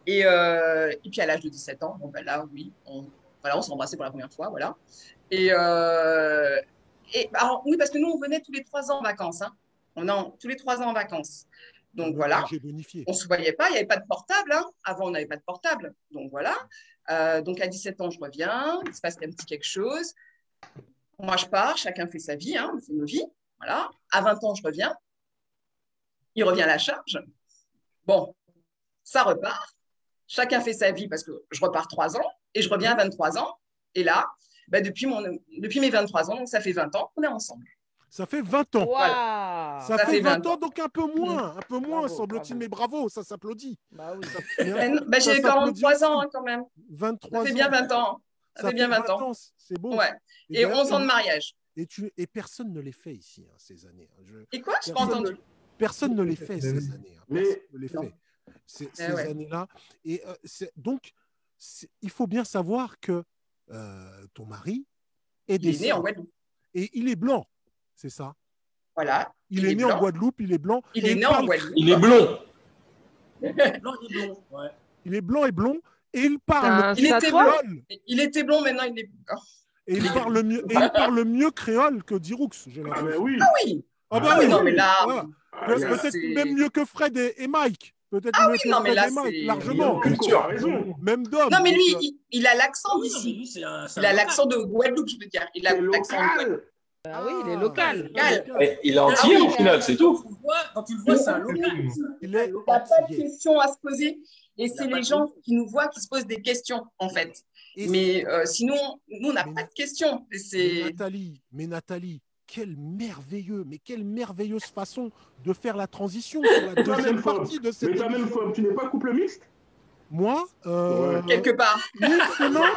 S7: Et, euh, et puis, à l'âge de 17 ans, bon, ben là, oui, on, voilà, on s'est embrassé pour la première fois, voilà. Et, euh, et alors, oui, parce que nous, on venait tous les trois ans en vacances. Hein. On est tous les trois ans en vacances. Donc, voilà. On ne se voyait pas, il n'y avait pas de portable. Hein. Avant, on n'avait pas de portable. Donc voilà. Euh, donc à 17 ans, je reviens, il se passe un petit quelque chose. Moi, je pars, chacun fait sa vie, hein, on fait nos vies. Voilà. À 20 ans, je reviens. Il revient à la charge. Bon, ça repart. Chacun fait sa vie parce que je repars 3 ans et je reviens à 23 ans. Et là, bah, depuis, mon, depuis mes 23 ans, donc ça fait 20 ans qu'on est ensemble.
S1: Ça fait 20 ans.
S8: Waouh
S1: Ça,
S7: Ça
S1: fait
S7: fait
S1: 20
S7: 20
S1: ans,
S7: ans.
S1: donc un peu moins, un peu moins, semble-t-il, mais bravo, ça s'applaudit.
S8: Bah oui.
S7: Eh non, bah,
S1: Ça
S7: J'ai
S1: s'applaudit
S7: 43
S1: aussi.
S7: ans hein, quand même.
S1: 23
S7: Ça fait
S1: ans.
S7: bien 20 ans. Ça, fait bien 20 ans.
S1: C'est beau.
S7: Ouais. Et
S1: d'ailleurs,
S7: 11 ans de mariage.
S1: Et, tu, et personne ne les fait ici, hein, ces années. hein. Je-
S7: Et quoi? Je n'ai pas
S1: Personne
S7: entendu.
S1: Personne ne les fait ces années. hein.
S4: Mais-
S1: Personne ne les fait ces,
S7: Eh
S1: ces
S7: ouais.
S1: années-là. Et euh, donc, il faut bien savoir que euh, ton mari est
S7: Il est né en Guadeloupe.
S1: Et il est blanc, c'est ça?
S7: Voilà.
S1: Il, est, né en. Guadeloupe, il est blanc.
S7: Il
S1: et
S7: est né en Guadeloupe.
S5: Il est blond. <laughs>
S3: blanc et blond. Ouais.
S1: Il est blanc et blond. Et il parle
S8: un
S7: Il était
S1: créole.
S7: Il était blond, maintenant il est. Oh.
S1: Et il parle mieux, et il parle mieux créole que Diroux, j'ai
S4: Ah, oui.
S7: Ah oui
S1: Ah bah
S7: Ah oui,
S1: oui,
S7: non, mais là.
S1: Voilà.
S4: Ah,
S1: Peut-être même mieux que Fred et, et Mike. Peut-être
S7: Ah
S1: mieux
S7: oui,
S1: que
S7: non, mais là,
S1: et Mike, largement.
S4: comparaison.
S1: Même Dom.
S7: Non, mais lui,
S1: euh,
S7: il, il a l'accent
S3: mais
S7: d'ici.
S3: lui, c'est un. c'est
S7: Il a
S3: local.
S7: l'accent de Guadeloupe, je veux dire. Il a l'accent de Guadeloupe.
S4: local.
S8: Ah oui, il est local.
S5: Mais il est entier au final, c'est tout.
S3: Quand tu le vois, c'est un local.
S1: Il est
S7: Il n'y a pas de
S1: entier.
S7: questions à se poser. Et c'est les gens qui nous voient qui se posent des questions, en fait.
S1: Et
S7: Mais euh, sinon, nous, on n'a
S1: Mais
S7: pas de questions. Et
S1: Mais Nathalie, mais Nathalie, quel merveilleux, mais quelle merveilleuse façon de faire la transition sur la deuxième partie de
S4: Mais
S1: cette
S4: toi, même
S1: émission.
S4: femme, tu n'es pas couple mixte?
S1: Moi, euh,
S4: Ouais.
S7: quelque part.
S1: non,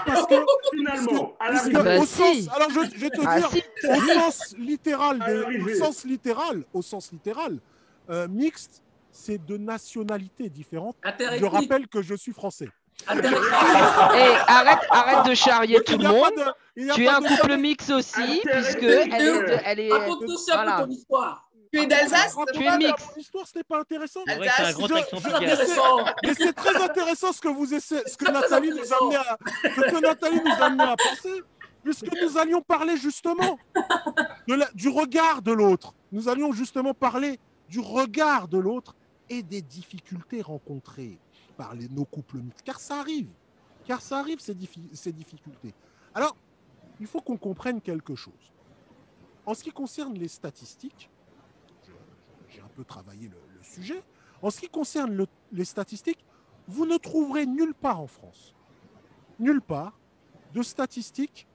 S1: parce que <laughs>
S4: Finalement,
S1: parce que.
S8: Bah
S1: au
S8: si.
S1: sens, alors je, je te
S8: Ah
S1: dire,
S8: si.
S1: au sens littéral, des- au sens littéral, au sens littéral, euh, mixte, c'est de nationalités différentes. Je rappelle que je suis français.
S8: Eh, arrête, arrête de charrier tout le monde.
S1: de-
S8: Tu es un
S1: de-
S8: couple mix aussi, puisque elle est, de-
S4: arrête.
S8: elle est,
S3: Raconte-nous ça
S8: voilà.
S3: pour ton histoire.
S7: Tu es d'Alsace
S8: Tu es
S1: ta-
S8: mixte.
S1: Mon histoire, ce n'est pas intéressant.
S9: Un grand
S7: Je-.
S1: Mais c'est très intéressant ce que vous essayez, ce que Nathalie nous a amené à, ce que Nathalie nous a amené à penser, puisque nous allions parler justement de la- du regard de l'autre. Nous allions justement parler du regard de l'autre et des difficultés rencontrées par nos couples mixtes. Car ça arrive, car ça arrive ces, diffi- ces difficultés. Alors, il faut qu'on comprenne quelque chose. En ce qui concerne les statistiques, j'ai un peu travaillé le, sujet. En ce qui concerne le- les statistiques, vous ne trouverez nulle part en France, nulle part, de statistiques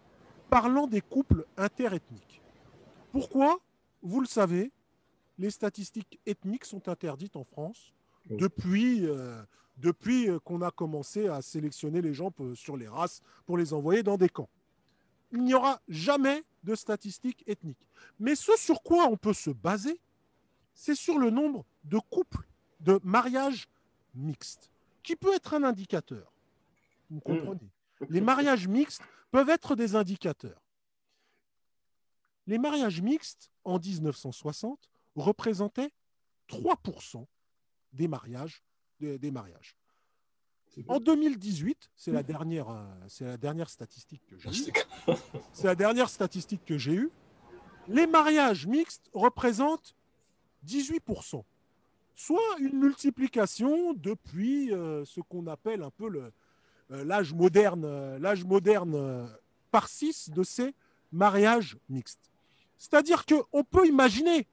S1: parlant des couples interethniques. Pourquoi? Vous le savez, les statistiques ethniques sont interdites en France
S2: Oui.
S1: depuis, euh, depuis euh, qu'on a commencé à sélectionner les gens pour- sur les races pour les envoyer dans des camps. Il n'y aura jamais de statistiques ethniques. Mais ce sur quoi on peut se baser, c'est sur le nombre de couples, de mariages mixtes, qui peut être un indicateur. Vous
S4: Mm.
S1: comprenez? Les mariages mixtes peuvent être des indicateurs. Les mariages mixtes, en 1960, représentaient 3% des mariages. Des, des mariages. En 2018, c'est la dernière, euh, c'est la dernière statistique que j'ai eue. C'est <laughs> la dernière statistique que j'ai eue. Les mariages mixtes représentent 18%, soit une multiplication depuis euh, ce qu'on appelle un peu euh, l'âge moderne, l'âge moderne par 6 de ces mariages mixtes. C'est-à-dire qu'on peut imaginer,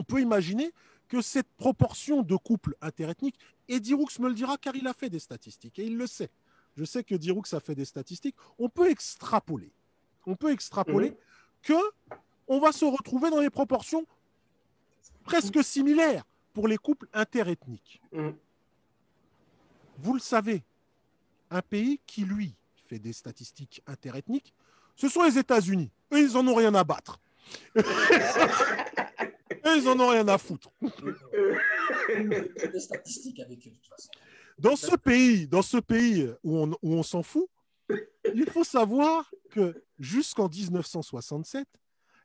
S1: on peut imaginer que cette proportion de couples interethniques, et Diroux me le dira car il a fait des statistiques et il le sait. Je sais que Diroux a fait des statistiques. On peut extrapoler. On peut extrapoler que on va se retrouver dans des proportions presque similaires pour les couples interethniques.
S4: Mm.
S1: Vous le savez, un pays qui, lui, fait des statistiques interethniques, ce sont les États-Unis. Eux, ils en ont rien à battre. <laughs> Ils en ont rien à foutre.
S3: Des statistiques avec eux, de toute façon.
S1: Dans ce pays, dans ce pays où on, où on s'en fout, il faut savoir que jusqu'en 1967,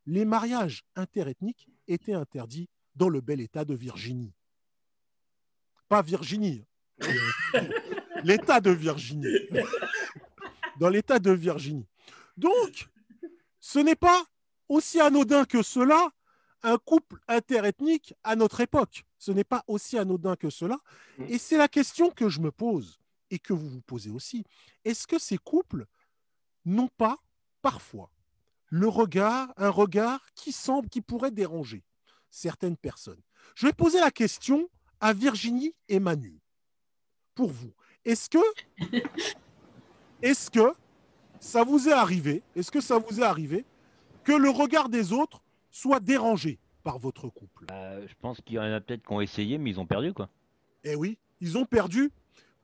S1: les mariages interethniques étaient interdits dans le bel État de Virginie. Pas Virginie, <laughs> l'État de Virginie. Dans l'État de Virginie. Donc, ce n'est pas aussi anodin que cela un couple interethnique à notre époque. Ce n'est pas aussi anodin que cela. Et c'est la question que je me pose et que vous vous posez aussi. Est-ce que ces couples n'ont pas parfois le regard, un regard qui semble, qui pourrait déranger certaines personnes? Je vais poser la question à Virginie et Manu. Pour vous, est-ce que, <laughs> est-ce que ça vous est arrivé Est-ce que ça vous est arrivé que le regard des autres soit dérangé par votre couple
S9: Euh, je pense qu'il y en a peut-être qui ont essayé, mais ils ont perdu, quoi.
S1: Eh oui, ils ont perdu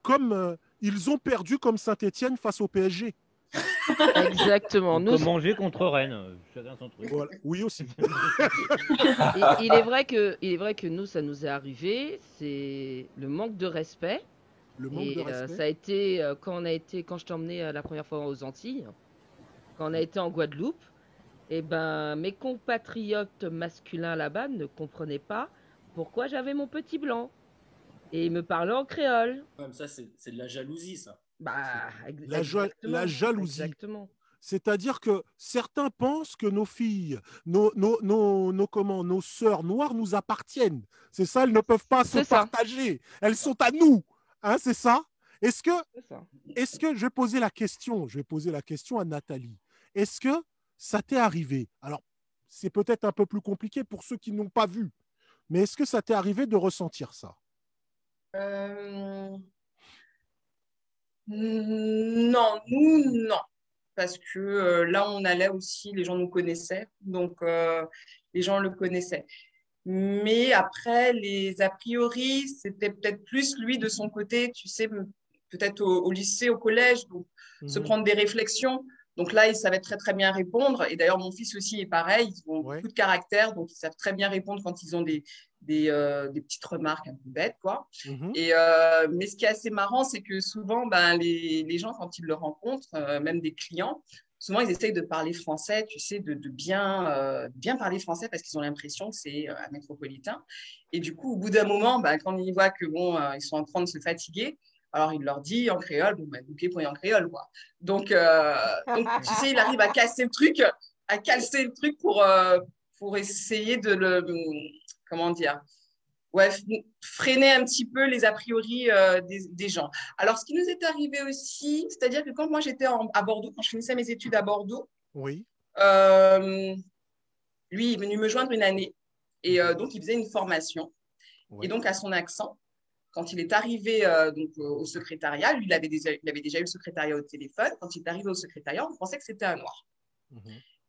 S1: comme euh, ils ont perdu comme Saint-Étienne face au PSG. <laughs>
S8: Exactement. Nous,
S9: manger contre Rennes, euh, chacun son truc.
S1: Voilà. Oui aussi. <laughs>
S8: il, il est vrai que, il est vrai que nous, ça nous est arrivé. C'est le manque de respect.
S1: Le manque
S8: Et
S1: de
S8: euh,
S1: respect.
S8: ça a été euh, quand on a été, quand je t'ai emmené euh, la première fois aux Antilles, quand on a été en Guadeloupe. Et ben, mes compatriotes masculins là-bas ne comprenaient pas pourquoi j'avais mon petit blanc. Et ils me parlaient en créole.
S3: Comme ça, c'est c'est de la jalousie, ça.
S8: Bah, ex-
S1: La, jo-
S8: exactement,
S1: la jalousie.
S8: Exactement.
S1: C'est-à-dire que certains pensent que nos filles, nos, nos, nos, nos, comment, nos sœurs noires nous appartiennent. C'est ça, elles ne peuvent pas se
S8: C'est ça.
S1: partager. Elles sont à nous. Hein, c'est ça? Est-ce que,
S8: C'est ça.
S1: est-ce que, je vais poser la question, je vais poser la question à Nathalie. Est-ce que ça t'est arrivé Alors, c'est peut-être un peu plus compliqué pour ceux qui n'ont pas vu. Mais est-ce que ça t'est arrivé de ressentir ça?
S7: Euh, Non, nous, non. Parce que euh, là, on allait aussi, les gens nous connaissaient. Donc, euh, les gens le connaissaient. Mais après, les a priori, c'était peut-être plus lui de son côté, tu sais, peut-être au, au lycée, au collège, donc se
S1: Mhm.
S7: prendre des réflexions. Donc là, ils savaient très très bien répondre. Et d'ailleurs, mon fils aussi est pareil. Ils ont beaucoup de caractère, donc ils savent très bien répondre quand ils ont des, des, euh, des petites remarques un peu bêtes, quoi.
S1: Mhm.
S7: Et, euh, mais ce qui est assez marrant, c'est que souvent, ben, les, les gens, quand ils le rencontrent, euh, même des clients, souvent, ils essayent de parler français, tu sais, de, de bien, bien parler français parce qu'ils ont l'impression que c'est un métropolitain. Et du coup, au bout d'un moment, ben, quand ils voient que bon, ils sont en train de se fatiguer, alors il leur dit en créole, bon, ben, ok, point en créole, quoi. Donc, euh, donc, tu sais, il arrive à casser le truc, à casser le truc pour, euh, pour essayer de le, comment dire, ouais, freiner un petit peu les a priori euh, des, des gens. Alors, ce qui nous est arrivé aussi, c'est-à-dire que quand moi j'étais à Bordeaux, quand je finissais mes études à Bordeaux,
S1: Oui.
S7: lui il est venu me joindre une année et donc il faisait une formation. Et donc à son accent, quand il est arrivé euh, donc, au secrétariat, lui il avait, déjà, il avait déjà eu le secrétariat au téléphone. Quand il est arrivé au secrétariat, on pensait que c'était un noir.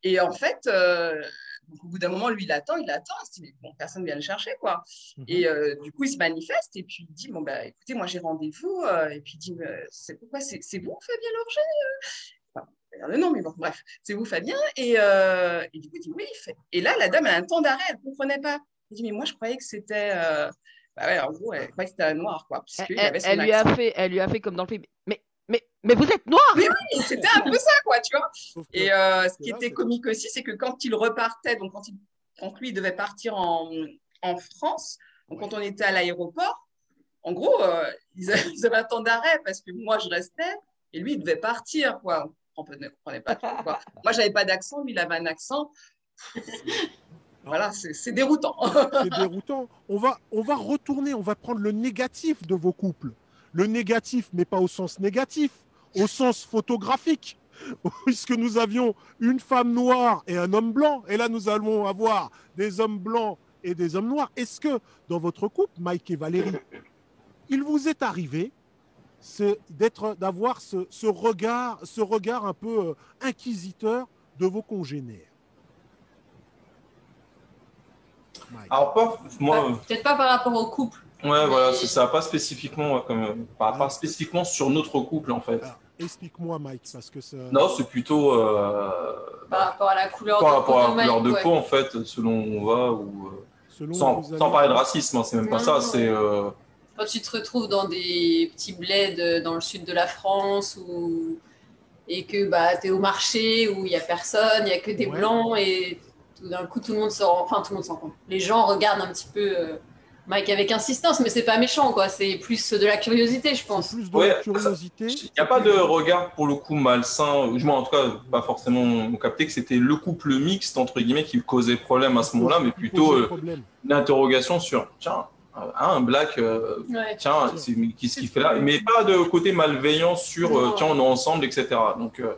S7: Et en fait, euh, donc, au bout d'un moment, lui, il attend, il attend, il se dit, mais bon, personne ne vient le chercher, quoi. Et euh, du coup, il se manifeste et puis il dit, bon, bah, écoutez, moi, j'ai rendez-vous. euh, et puis il dit, c'est pourquoi c'est vous, Fabien Lorger Enfin, de non, mais bon, bref, c'est vous, Fabien. Et, et du coup, il dit, oui, il fait. Et là, la dame a un temps d'arrêt, elle ne comprenait pas. Il dit, mais moi, je croyais que c'était. Bah ouais, en gros, elle croyait que c'était un noir, quoi. Parce qu'il
S8: Elle,
S7: avait son
S8: elle lui a fait, elle lui a fait comme dans le film. Mais, mais, mais vous êtes noir
S7: Oui, oui, c'était un peu ça, quoi, tu vois. Et euh, ce qui était comique aussi, c'est que quand il repartait, donc quand, il, quand lui il devait partir en, en France, donc quand on était à l'aéroport, en gros, euh, <laughs> ils, avaient, ils avaient un temps d'arrêt parce que moi je restais et lui il devait partir, quoi. On ne comprenait pas trop, quoi. Moi j'avais pas d'accent, lui il avait un accent. <laughs> Voilà, c'est déroutant. <laughs>
S1: C'est déroutant. On va, on va retourner, on va prendre le négatif de vos couples. Le négatif, mais pas au sens négatif, au sens photographique. <laughs> Puisque nous avions une femme noire et un homme blanc, et là nous allons avoir des hommes blancs et des hommes noirs. Est-ce que dans votre couple, Mike et Valérie, il vous est arrivé d'être, d'avoir ce, ce regard, ce regard un peu euh, inquisiteur de vos congénères?
S5: Alors, pas, moi,
S10: Peut-être pas par rapport au couple.
S5: ouais, voilà, c'est ça, pas spécifiquement, comme, euh, pas, pas spécifiquement sur notre couple, en fait.
S1: Explique-moi, Mike, parce que ça.
S5: Non, c'est plutôt euh,
S10: Par rapport à la couleur
S5: par
S10: de
S5: rapport à
S10: peau
S5: la couleur de peau,
S10: ouais.
S5: en fait, selon où on va, ou euh,
S1: Selon
S5: sans, parler de racisme, hein, c'est même pas
S10: Non,
S5: ça,
S10: non,
S5: c'est euh,
S10: Quand tu te retrouves dans des petits bleds dans le sud de la France ou et que bah, tu es au marché où il n'y a personne, il n'y a que des
S1: Ouais.
S10: blancs et tout d'un coup tout le monde se rend, enfin tout le monde s'en compte. Les gens regardent un petit peu euh, Mike avec insistance, mais c'est pas méchant quoi, c'est plus de la curiosité je pense.
S1: Plus
S5: de Ouais,
S1: curiosité.
S5: Il n'y a pas de regard pour le coup malsain, ou moins en tout cas pas forcément capté que c'était le couple mixte entre guillemets qui causait problème à ce moment-là, mais plutôt euh,
S1: problème.
S5: une interrogation sur tiens, euh, un black, euh,
S10: Ouais.
S5: tiens, qu'est-ce qu'il fait là? Mais pas de côté malveillant sur euh, tiens, on est ensemble, etc. Donc euh,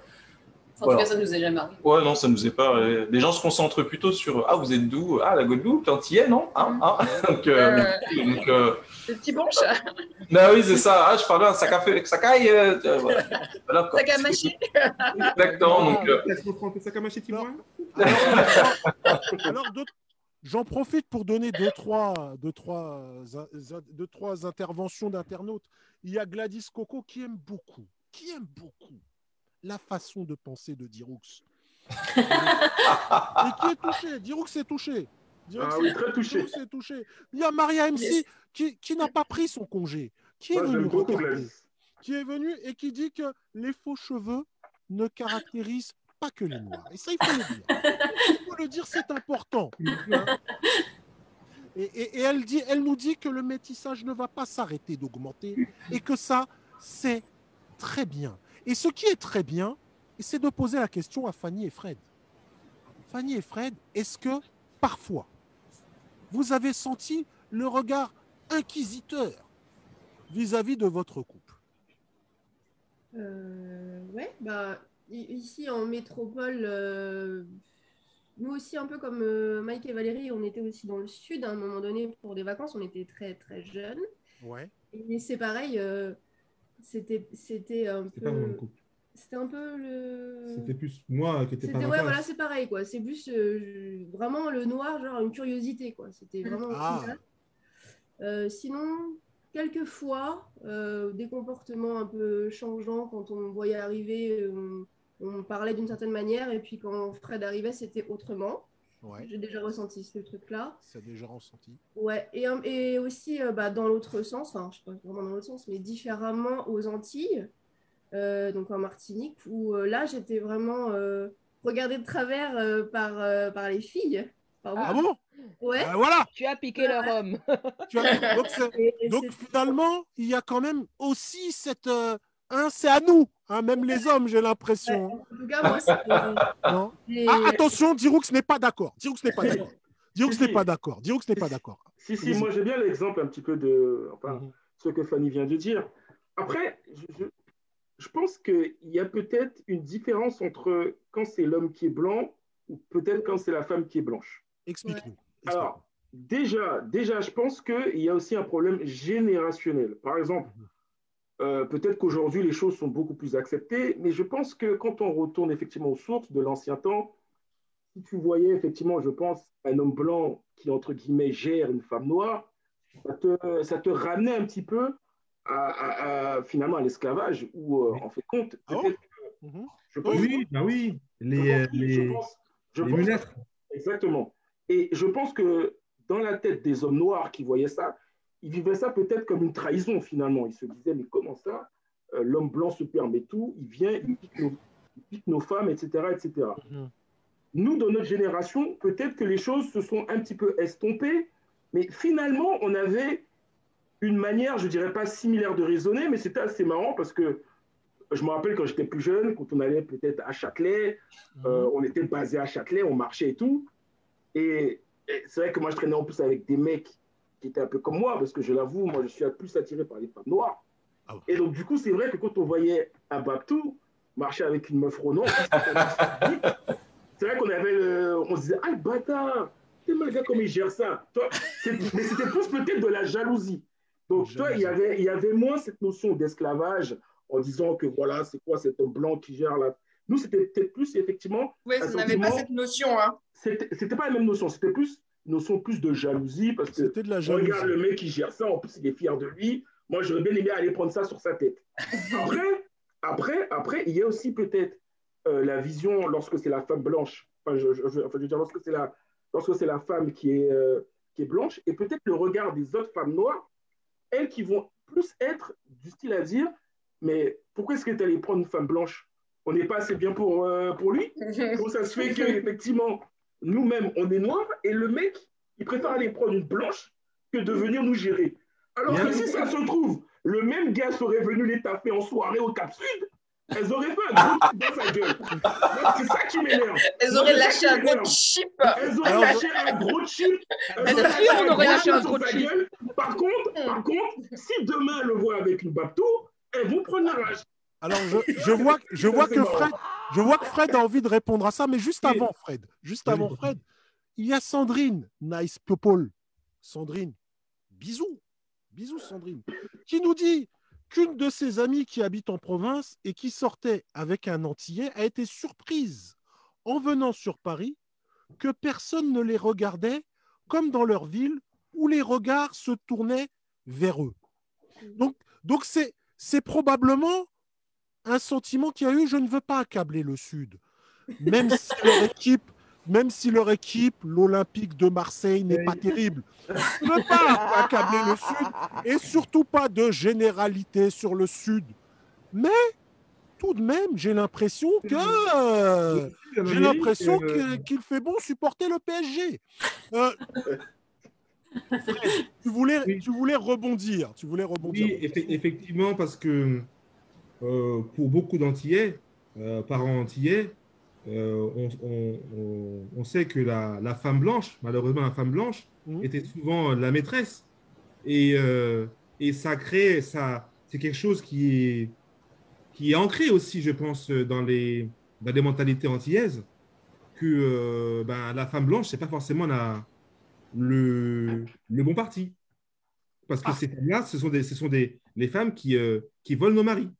S10: En
S5: voilà.
S10: tout cas ça nous est jamais arrivé.
S5: Ouais, non, ça nous est pas. euh, Les gens se concentrent plutôt sur ah, vous êtes d'où Ah, la Guadeloupe, l'Antillais, non ah, <laughs> ah. Donc, euh, donc, euh,
S7: Le petit bon chat. <laughs>
S5: bah oui, c'est ça. Ah, je parlais un sac à feu, sac à euh, euh, voilà. Voilà, quoi.
S7: Sac à mâcher. <laughs>
S5: Exactement. Donc, euh.
S1: Alors, d'autres- j'en profite pour donner deux, trois, deux, trois, euh, deux, trois interventions d'internautes. Il y a Gladys Coco qui aime beaucoup, qui aime beaucoup la façon de penser de Diroux. <laughs> Et qui est touché? Diroux est touché. Diroux
S4: Ah oui,
S1: est-
S4: très touché.
S1: Est touché. Il y a Maria MC
S4: Yes.
S1: qui, qui n'a pas pris son congé, qui est
S4: Moi,
S1: venue regarder, qui est venu et qui dit que les faux cheveux ne caractérisent pas que les noirs. Et ça, il faut le dire. Il faut le dire, c'est important. <laughs> Et, et- et elle, dit, elle nous dit que le métissage ne va pas s'arrêter d'augmenter et que ça, c'est très bien. Et ce qui est très bien, c'est de poser la question à Fanny et Fred. Fanny et Fred, est-ce que parfois vous avez senti le regard inquisiteur vis-à-vis de votre couple?
S11: Euh, ouais, bah, ici en métropole, euh, nous aussi, un peu comme euh, Mike et Valérie, on était aussi dans le sud à un moment donné pour des vacances. On était très, très jeunes.
S1: Ouais.
S11: Et c'est pareil, euh, c'était c'était un
S2: C'est pas vraiment le
S11: peu.
S2: couple.
S11: C'était un peu le.
S2: C'était plus moi qui étais pas
S11: ouais, voilà, c'est pareil quoi. C'est plus euh, vraiment le noir, genre une curiosité quoi. C'était vraiment.
S1: Ah.
S11: Euh, sinon, quelquefois, euh, des comportements un peu changeants quand on voyait arriver, euh, on, on parlait d'une certaine manière et puis quand Fred arrivait, c'était autrement.
S1: Ouais.
S11: J'ai déjà ressenti ce truc-là.
S1: Ça a déjà ressenti.
S11: Ouais, et, un- et aussi euh, bah, dans l'autre sens, enfin, je sais pas vraiment dans l'autre sens, mais différemment aux Antilles, euh, donc en Martinique, où euh, là, j'étais vraiment euh, regardée de travers euh, par, euh, par les filles. Par
S1: Ah bon?
S11: Ouais.
S1: Ah, Voilà.
S8: Tu as piqué leur homme.
S1: Donc, <laughs> finalement, il y a quand même aussi cette. Hein, c'est à nous, hein, même les hommes, j'ai l'impression.
S11: En tout cas, moi,
S1: Ah, attention, Diroux n'est pas d'accord. Diroux n'est pas d'accord. Diroux n'est pas d'accord. Diroux n'est pas d'accord.
S4: Si, si, moi j'ai bien l'exemple un petit peu de enfin,
S1: Mhm.
S4: ce que Fanny vient de dire. Après, je, pense qu'il y a peut-être une différence entre quand c'est l'homme qui est blanc ou peut-être quand c'est la femme qui est blanche.
S1: Explique-nous.
S4: Alors, déjà, déjà, je pense qu'il y a aussi un problème générationnel. Par exemple, euh, peut-être qu'aujourd'hui, les choses sont beaucoup plus acceptées, mais je pense que quand on retourne effectivement aux sources de l'ancien temps, si tu voyais effectivement, je pense, un homme blanc qui, entre guillemets, gère une femme noire, ça te, ça te ramenait un petit peu à, à- à, finalement à l'esclavage, où, euh, en fait, compte,
S1: Ah
S4: que- je pense-
S2: Oui, bah oui. Les,
S4: je pense-
S2: les,
S4: pense- je pense-. Exactement. Et je pense que dans la tête des hommes noirs qui voyaient ça, ils vivaient ça peut-être comme une trahison finalement. Ils se disaient, mais comment ça Euh, L'homme blanc se permet tout, il vient, il pique nos, il pique nos femmes, etc., etc. Nous, dans notre génération, peut-être que les choses se sont un petit peu estompées, mais finalement, on avait une manière, je dirais pas similaire de raisonner, mais c'était assez marrant parce que je me rappelle quand j'étais plus jeune, quand on allait peut-être à Châtelet, euh, on était basé à Châtelet, on marchait et tout. Et, et c'est vrai que moi, je traînais en plus avec des mecs qui étaient un peu comme moi, parce que je l'avoue, moi, je suis plus attiré par les femmes noires. Et donc, du coup, c'est vrai que quand on voyait un Babtou marcher avec une meuf Ronan, c'est vrai qu'on avait le- on se disait, ah, le bâtard, t'es mal gars, comment il gère ça? Toi, Mais c'était plus peut-être de la jalousie. Donc, toi, il y avait, il y avait moins cette notion d'esclavage en disant que voilà, c'est quoi cet homme blanc qui gère la. Nous, c'était peut-être plus effectivement.
S7: Oui, vous n'avez pas cette notion. Hein.
S4: C'était c'était pas la même notion, c'était plus notion plus de jalousie parce que
S1: de la jalousie.
S4: regarde le mec qui gère ça, en plus il est fier de lui. Moi, j'aurais bien aimé aller prendre ça sur sa tête. Après, après, après il y a aussi peut-être euh, la vision lorsque c'est la femme blanche. Enfin, je, je- je- enfin, je veux dire, lorsque c'est la, lorsque c'est la femme qui est, euh, qui est blanche, et peut-être le regard des autres femmes noires, elles qui vont plus être du style à dire, mais pourquoi est-ce que tu allé prendre une femme blanche? On n'est pas assez bien pour, euh, pour lui? Donc ça se fait qu'effectivement, nous-mêmes, on est noirs, et le mec, il préfère aller prendre une blanche que de venir nous gérer. Alors
S2: Bien
S4: que si ça se trouve, le même gars serait venu les taper en soirée au Cap Sud, elles auraient fait un gros truc dans sa gueule. C'est ça qui m'énerve.
S7: Elles auraient lâché un gros chip.
S4: Elles auraient lâché un gros chip. Elles auraient lâché
S7: un gros
S4: sa
S7: chip.
S4: gueule. Par contre, par contre, si demain elles le voit avec une Babtou, elles vont prendre la rage.
S1: Alors, je, je vois, je vois que. Fred, je vois que Fred a envie de répondre à ça, mais juste avant, Fred, juste avant, Fred, il y a Sandrine, nice people. Sandrine, bisous, bisous, Sandrine, qui nous dit qu'une de ses amies qui habite en province et qui sortait avec un Antillais a été surprise en venant sur Paris que personne ne les regardait comme dans leur ville où les regards se tournaient vers eux. Donc, donc c'est, c'est probablement un sentiment qu'il y a eu. Je ne veux pas accabler le Sud, même si leur équipe, même si leur équipe, l'Olympique de Marseille, n'est pas terrible. Je ne veux pas accabler le Sud et surtout pas de généralité sur le Sud. Mais tout de même, j'ai l'impression que euh, j'ai l'impression
S2: euh,
S1: qu'il fait bon supporter le PSG. Euh, Fred, <laughs> tu voulais, tu voulais rebondir. Tu voulais rebondir.
S2: Oui, effe- effectivement, parce que euh, pour beaucoup d'Antillais, euh, parents antillais, euh, on, on- on- on sait que la, la femme blanche, malheureusement la femme blanche, était souvent la maîtresse. Et, et ça crée, ça, c'est quelque chose qui est, qui est ancré aussi, je pense, dans les, dans les mentalités antillaises. que ben, la femme blanche, c'est pas forcément la, le, le bon parti. Parce que ces femmes-là, ce sont, des, ce sont des, les femmes qui, euh, qui volent nos maris.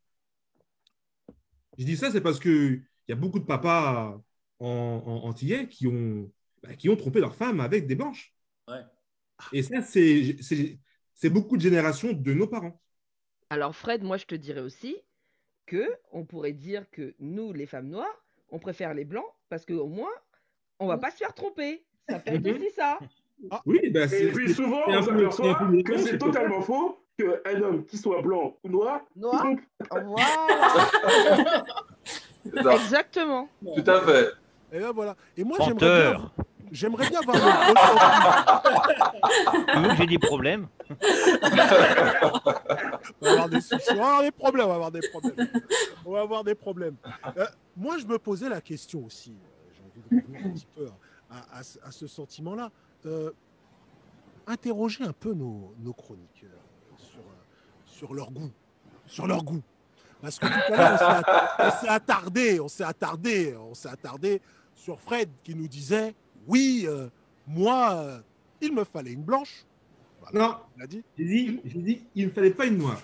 S2: Je dis ça, c'est parce qu'il y a beaucoup de papas en, en antillais qui ont, bah, qui ont trompé leur femme avec des blanches.
S3: Ouais.
S2: Et ça, c'est beaucoup de générations de nos parents.
S8: Alors Fred, moi je te dirais aussi que on pourrait dire que nous, les femmes noires, on préfère les blancs parce qu'au moins, on va pas se faire tromper. Ça peut être <laughs> aussi ça.
S2: Oui, bah, c'est
S4: Et puis
S2: c'est-
S4: souvent, on s'aperçoit que c'est totalement faux qu'un homme qui soit blanc ou noir,
S8: Noir. Voilà. Exactement.
S5: Tout à fait.
S1: Et là, voilà. Et moi, j'aimerais bien, j'aimerais bien avoir <laughs>
S9: j'ai des problèmes
S1: On va avoir des soucis, on va avoir des problèmes, on va avoir des problèmes. On va avoir des problèmes. Euh, moi, je me posais la question aussi. euh, J'ai envie de revenir un petit peu à, à ce- à ce sentiment-là. Euh, interroger un peu nos, nos chroniqueurs sur leur goût, sur leur goût. Parce que tout à l'heure, on s'est att- <laughs> on s'est attardé, on s'est attardé, on s'est attardé sur Fred qui nous disait, oui, euh, moi, euh, il me fallait une blanche. Voilà,
S2: Non,
S1: il a dit.
S2: j'ai dit, il ne fallait pas une noire.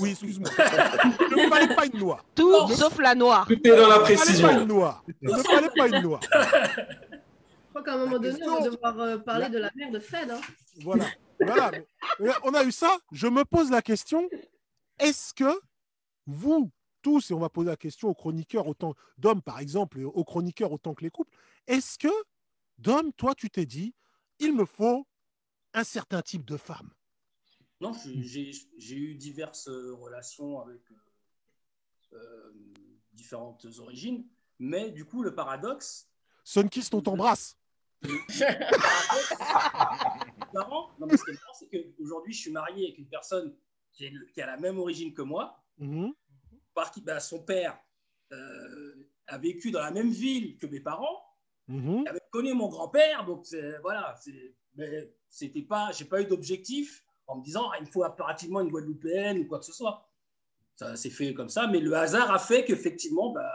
S1: Oui, excuse-moi. <laughs> Il ne fallait pas une noire.
S8: Tout
S1: Non.
S8: sauf la noire.
S5: Tout est dans la
S1: Il ne fallait pas
S5: précision.
S1: une noire. Il ne fallait pas une noire.
S11: Je crois qu'à un moment
S1: La
S11: donné,
S1: question-
S11: on va devoir euh, parler
S1: La-
S11: de la mère de Fred. Hein.
S1: Voilà. Voilà. Mais- on a eu ça. Je me pose la question est-ce que vous, tous, et on va poser la question aux chroniqueurs autant d'hommes, par exemple, et aux chroniqueurs autant que les couples, est-ce que, Dom, toi, tu t'es dit il me faut un certain type de femme?
S3: Non, j'ai eu diverses euh, relations avec euh, euh, différentes origines, mais du coup, le paradoxe.
S1: Sunkist, on t'embrasse. <laughs>
S3: marrant, non, mais ce qui est marrant, c'est qu'aujourd'hui, je suis marié avec une personne qui, est- qui a la même origine que moi,
S1: Mhm.
S3: par qui bah, son père euh, a vécu dans la même ville que mes parents,
S1: Mhm.
S3: il avait connu mon grand-père, donc voilà, c'était pas, j'ai pas eu d'objectif en me disant ah, il me faut impérativement une Guadeloupéenne ou quoi que ce soit. Ça s'est fait comme ça, mais le hasard a fait qu'effectivement, bah,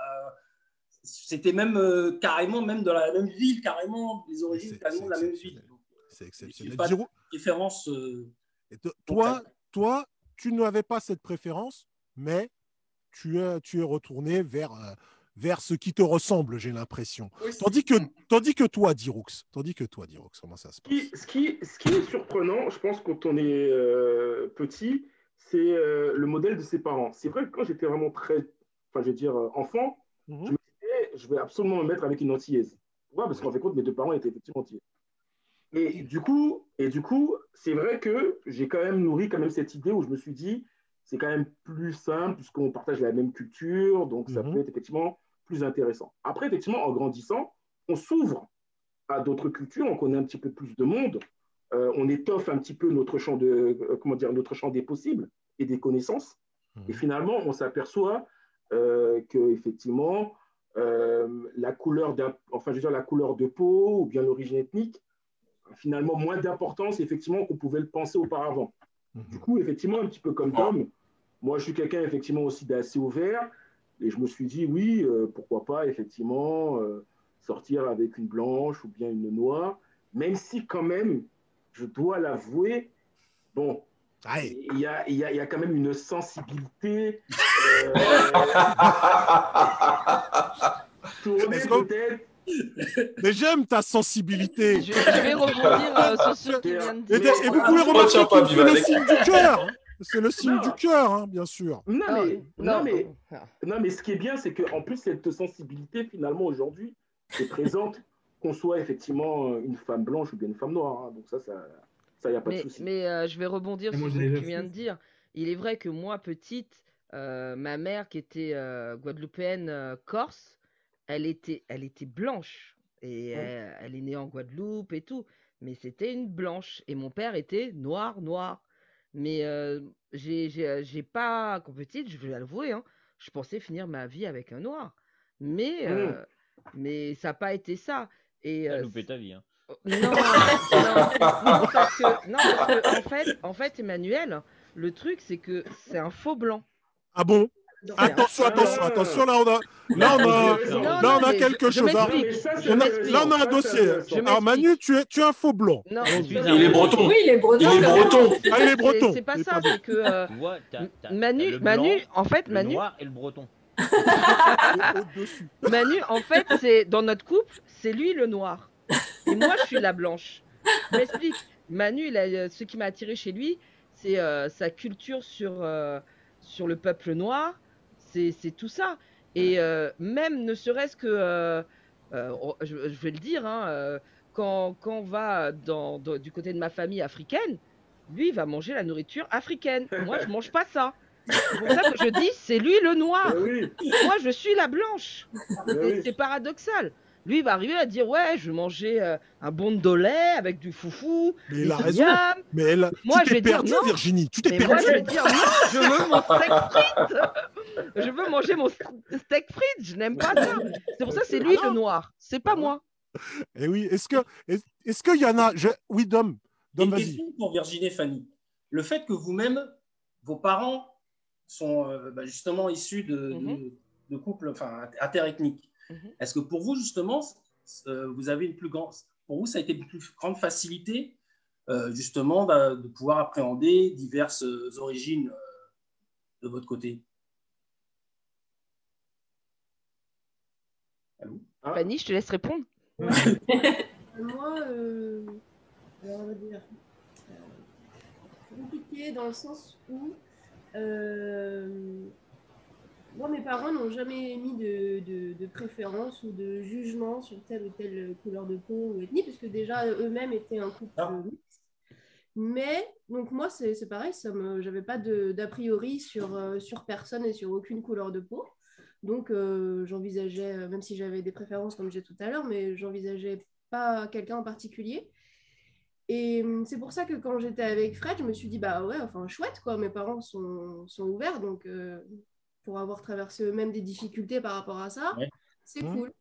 S3: c'était même euh, carrément même dans la même ville, carrément les origines carrément de la même ville.
S1: C'est exceptionnel. Giro-
S3: différence. euh,
S1: Et to- toi, toi, tu n'avais pas cette préférence, mais tu es, tu es retourné vers, euh, vers ce qui te ressemble, j'ai l'impression.
S7: Oui,
S1: Tandis que, tandis que toi, Diroux, tandis que toi, Diroux, comment ça se passe
S4: qui- ce, qui, ce qui est surprenant, je pense, quand on est euh, petit, c'est euh, le modèle de ses parents. C'est vrai que quand j'étais vraiment très, enfin, je veux dire, euh, enfant,
S1: Mhm.
S4: je me disais, je vais absolument me mettre avec une antillaise. Pourquoi? Parce qu'en fait, compte, mes deux parents étaient effectivement antillais. Et du coup, et du coup, c'est vrai que j'ai quand même nourri quand même cette idée où je me suis dit, c'est quand même plus simple puisqu'on partage la même culture, donc ça
S1: Mhm.
S4: peut être effectivement plus intéressant. Après, effectivement, en grandissant, on s'ouvre à d'autres cultures, on connaît un petit peu plus de monde, euh, on étoffe un petit peu notre champ de, euh, comment dire, notre champ des possibles et des connaissances. Et finalement, on s'aperçoit euh, que effectivement, euh, la couleur, enfin, je veux dire, la couleur de peau ou bien l'origine ethnique, finalement moins d'importance effectivement qu'on pouvait le penser auparavant. Du coup, effectivement, un petit peu comme Tom, moi, je suis quelqu'un effectivement aussi d'assez ouvert, et je me suis dit oui, euh, pourquoi pas effectivement euh, sortir avec une blanche ou bien une noire, même si quand même, je dois l'avouer, bon, il y a, y, a, y a quand même une sensibilité. Euh, <laughs> tournée peut-être.
S1: Mais j'aime ta sensibilité.
S8: Je, je vais rebondir euh, sur ce de
S1: Et,
S8: dire.
S1: et vous pouvez remarquer que c'est le signe du cœur. hein. C'est le signe
S4: Non.
S1: du cœur, hein, bien sûr.
S4: Non,
S8: Ah,
S4: mais, non,
S8: non,
S4: mais,
S8: non.
S4: Mais ce qui est bien, c'est qu'en plus, cette sensibilité, finalement, aujourd'hui, est présente, qu'on soit effectivement une femme blanche ou bien une femme noire. hein. Donc ça, ça, ça, y a pas de
S8: Mais,
S4: souci.
S8: mais euh, je vais rebondir
S2: Et moi,
S8: sur ce que tu viens de dire. Il est vrai que moi, petite, euh, ma mère, qui était euh, guadeloupéenne euh, corse, elle était, elle était blanche. Et elle, elle est née en Guadeloupe et tout. Mais c'était une blanche. Et mon père était noir, noir. Mais euh, j'ai j'ai- j'ai pas, quand petite, je vais l'avouer, hein, je pensais finir ma vie avec un noir. Mais, euh, mais ça n'a pas été ça. Et,
S9: T'as
S8: euh,
S9: loupé ta vie. Hein.
S8: non, non, non, parce que, non, parce que, en fait, en fait, Emmanuel, le truc, c'est que c'est un faux blanc.
S1: Ah bon? Attention, attention, attention, là on a, là on a,
S9: Non,
S1: là
S8: non,
S1: on a quelque
S8: je-
S1: chose. hein. On a- là on a un dossier. Alors Manu, tu es, tu es un faux blanc.
S8: Non,
S5: Il est breton.
S10: Oui, il est breton.
S5: Il est breton.
S1: Ah, il est
S8: c'est-
S1: breton.
S8: C'est pas ça, c'est que euh, Manu,
S9: le
S8: Manu, en fait,
S9: le
S8: Manu,
S9: noir et le breton. <laughs>
S8: Manu, en fait, c'est dans notre couple, c'est lui le noir. Et moi, je suis la blanche. Je m'explique. Manu, il a, euh, ce qui m'a attiré chez lui, c'est euh, sa culture sur, euh, sur le peuple noir. C'est tout ça. Et euh, même ne serait-ce que, euh, euh, on- je, je vais le dire, hein, quand, quand on va dans, dans- du côté de ma famille africaine, lui, il va manger la nourriture africaine. Moi, je mange pas ça. C'est pour ça que je dis, c'est lui le noir. <laughs>
S4: Oui,
S8: Moi, je suis la blanche.
S4: oui.
S8: C'est paradoxal. Lui, il va arriver à dire Ouais, je vais manger euh, un bon de lait avec du foufou.
S1: Mais il a raison. Mais elle,
S8: Moi,
S1: tu
S8: je
S1: t'es
S8: vais dire
S1: perdu,
S8: non.
S1: Virginie. Tu t'es
S8: Mais moi,
S1: perdu.
S8: je vais dire Non, je veux mon steak frites. Je veux manger mon st- steak frites. Je n'aime pas ça. C'est pour ça que c'est lui le noir. C'est pas moi.
S1: Et Eh oui, est-ce que, est- est-ce qu'il y en a je... Oui, Dom. Dom,
S3: Une
S1: vas-y.
S3: question pour Virginie et Fanny. Le fait que vous-même, vos parents sont euh, bah, justement issus de, de-
S8: Mhm.
S3: de couples enfin, interethniques,
S8: Mhm.
S3: est-ce que pour vous, justement, euh, vous avez une plus grande. Pour vous, ça a été une plus grande facilité, euh, justement, d'a- de, pouvoir appréhender diverses euh, origines euh, de votre côté? Allô?
S4: Ah.
S8: Fanny, je te laisse répondre. <laughs>
S11: Moi, euh, alors on va dire, euh, compliqué dans le sens où euh, moi, mes parents n'ont jamais mis de, de- de préférence ou de jugement sur telle ou telle couleur de peau ou ethnie, parce que déjà eux-mêmes étaient un couple
S3: Ah.
S11: mixte. Mais, donc moi, c'est pareil, ça me, j'avais pas d'a priori sur, euh, sur personne et sur aucune couleur de peau. Donc, euh, j'envisageais, euh, même si j'avais des préférences comme j'ai tout à l'heure, mais j'envisageais pas quelqu'un en particulier. Et hum, c'est pour ça que quand j'étais avec Fred, je me suis dit, bah ouais, enfin chouette, quoi, mes parents sont, sont ouverts, donc euh, pour avoir traversé eux-mêmes des difficultés par rapport à ça,
S3: Ouais.
S11: c'est
S1: Mhm.
S11: cool.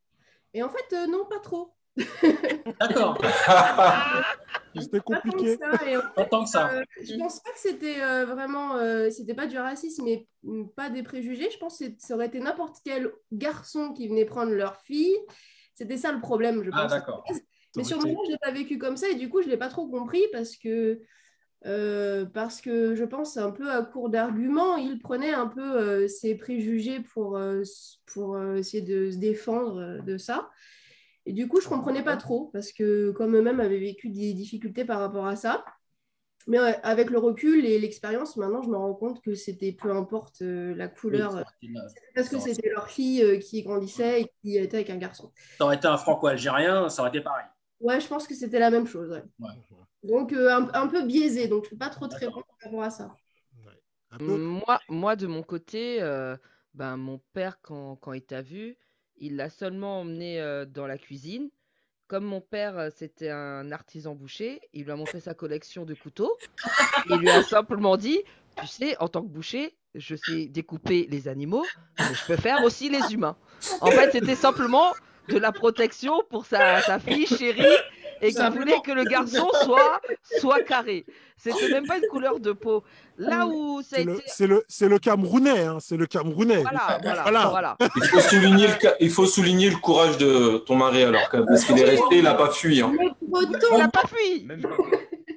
S11: Et en fait, euh, non, pas trop. <laughs>
S3: D'accord, <laughs>
S1: C'était
S11: Pas tant que
S1: compliqué.
S11: ça. Et en
S3: pas tant que ça.
S11: euh, je pense pas que c'était euh, vraiment, euh, c'était pas du racisme, mais mm, pas des préjugés. Je pense que ça aurait été n'importe quel garçon qui venait prendre leur fille. C'était ça le problème, je
S3: Ah,
S11: pense.
S3: d'accord.
S11: Mais
S1: Ça
S11: sur
S1: été-
S11: moment, je l'ai pas vécu comme ça et du coup, je l'ai pas trop compris parce que euh, parce que je pense un peu à court d'arguments, il prenait un peu euh, ses préjugés pour euh, pour euh, essayer de se défendre de ça. Et du coup, je comprenais pas trop parce que comme eux-mêmes avaient vécu des difficultés par rapport à ça. Mais ouais, avec le recul et l'expérience, maintenant, je me rends compte que c'était peu importe euh, la couleur,
S3: Oui,
S11: parce que c'était leur fille euh, qui grandissait et qui était avec un garçon.
S3: ça aurait été un franco-algérien, ça aurait été pareil.
S11: Ouais, je pense que c'était la même chose. ouais.
S3: Ouais.
S11: Donc, euh, un, un peu biaisé, donc je ne peux pas trop te répondre par rapport à ça.
S1: Peu.
S8: Moi, moi, de mon côté, euh, ben, mon père, quand, quand il t'a vu, il l'a seulement emmené euh, dans la cuisine. Comme mon père, c'était un artisan boucher, il lui a montré sa collection de couteaux. Il lui a <laughs> simplement dit, tu sais, en tant que boucher, je sais découper les animaux, mais je peux faire aussi les humains. En fait, c'était simplement de la protection pour sa, sa fille chérie et qu'il voulait que le garçon soit, soit carré. C'était même pas une couleur de peau. Là où ça a
S1: C'est le, c'est le, c'est le Camerounais, hein, c'est le Camerounais.
S8: voilà, voilà,
S1: Voilà.
S8: voilà.
S5: Il faut souligner le, il faut souligner le courage de ton mari alors quand même, parce qu'il est resté, il n'a pas fui. hein.
S8: Il n'a pas fui.
S9: Même pas.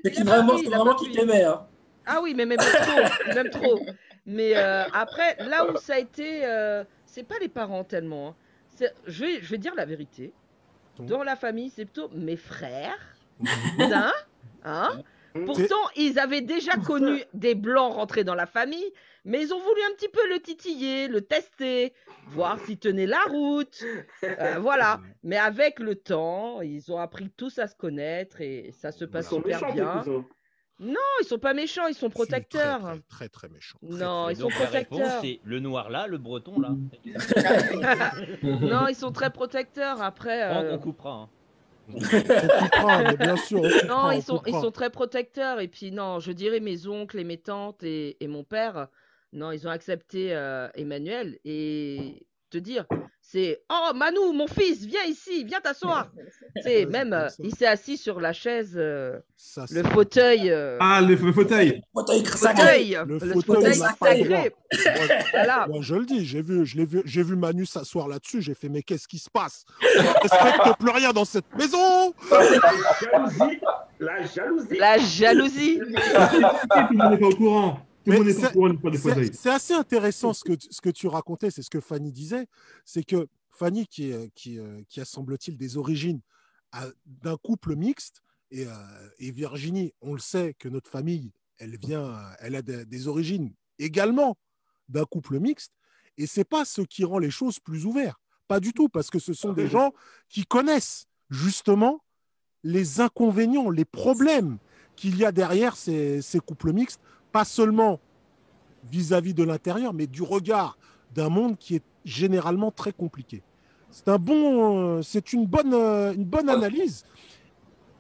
S3: C'est
S8: Il
S3: qu'il vraiment, c'est vraiment qu'il t'aimait. Hein.
S8: Ah oui, mais même trop, même trop. Mais euh, après, là où ça a été, euh, c'est pas les parents tellement. hein. C'est- Je vais, je vais dire la vérité. Dans la famille, c'est plutôt mes frères, <laughs> cousins, hein. Pourtant, ils avaient déjà connu des blancs rentrés dans la famille, mais ils ont voulu un petit peu le titiller, le tester, voir s'il tenait la route. Euh, voilà. <laughs> Mais avec le temps, ils ont appris tous à se connaître et ça se passe super bien. Non, ils sont pas méchants, ils sont
S1: très,
S8: protecteurs.
S1: Très, très, très. Très,
S8: Non,
S9: Et
S8: ils sont
S9: donc la réponse,
S8: protecteurs.
S9: c'est le noir là, le breton là. <laughs>
S8: Non, ils sont très protecteurs. Après,
S9: On,
S8: euh,
S9: on coupera. hein.
S1: On comprend, mais bien sûr. on
S8: non, ils
S1: on
S8: sont, ils sont très protecteurs. Et puis, non, je dirais mes oncles et mes tantes et, et mon père, non, ils ont accepté euh, Emmanuel. Et te dire, C'est Oh Manu, mon fils, viens ici, viens t'asseoir. <laughs> C'est même, euh, il s'est assis sur la chaise, euh,
S1: Ça,
S8: le fauteuil. euh,
S2: Ah, le, le fauteuil.
S3: Fauteuil
S8: fauteuil,
S1: Le
S8: le
S1: fauteuil
S8: sacré.
S1: Moi,
S8: Voilà.
S1: moi, je le dis, j'ai vu, je l'ai vu, j'ai vu Manu s'asseoir là-dessus. J'ai fait, mais qu'est-ce qui se passe? On ne respecte plus rien dans cette maison.
S4: jalousie, la jalousie.
S8: La jalousie.
S2: Tout le monde n'est pas au courant.
S1: C'est- assez intéressant ce que, tu- ce que tu racontais, c'est ce que Fanny disait, c'est que Fanny, qui, est- qui, euh, qui a semble-t-il des origines d'un couple mixte, et, euh, et Virginie, on le sait que notre famille, elle vient, elle a des, des origines également d'un couple mixte, et c'est pas ce qui rend les choses plus ouvertes, pas du tout, parce que ce sont des gens qui connaissent justement les inconvénients, les problèmes qu'il y a derrière ces, ces couples mixtes, pas seulement vis-à-vis de l'intérieur, mais du regard d'un monde qui est généralement très compliqué. C'est un bon, euh, c'est une bonne, euh, une bonne analyse.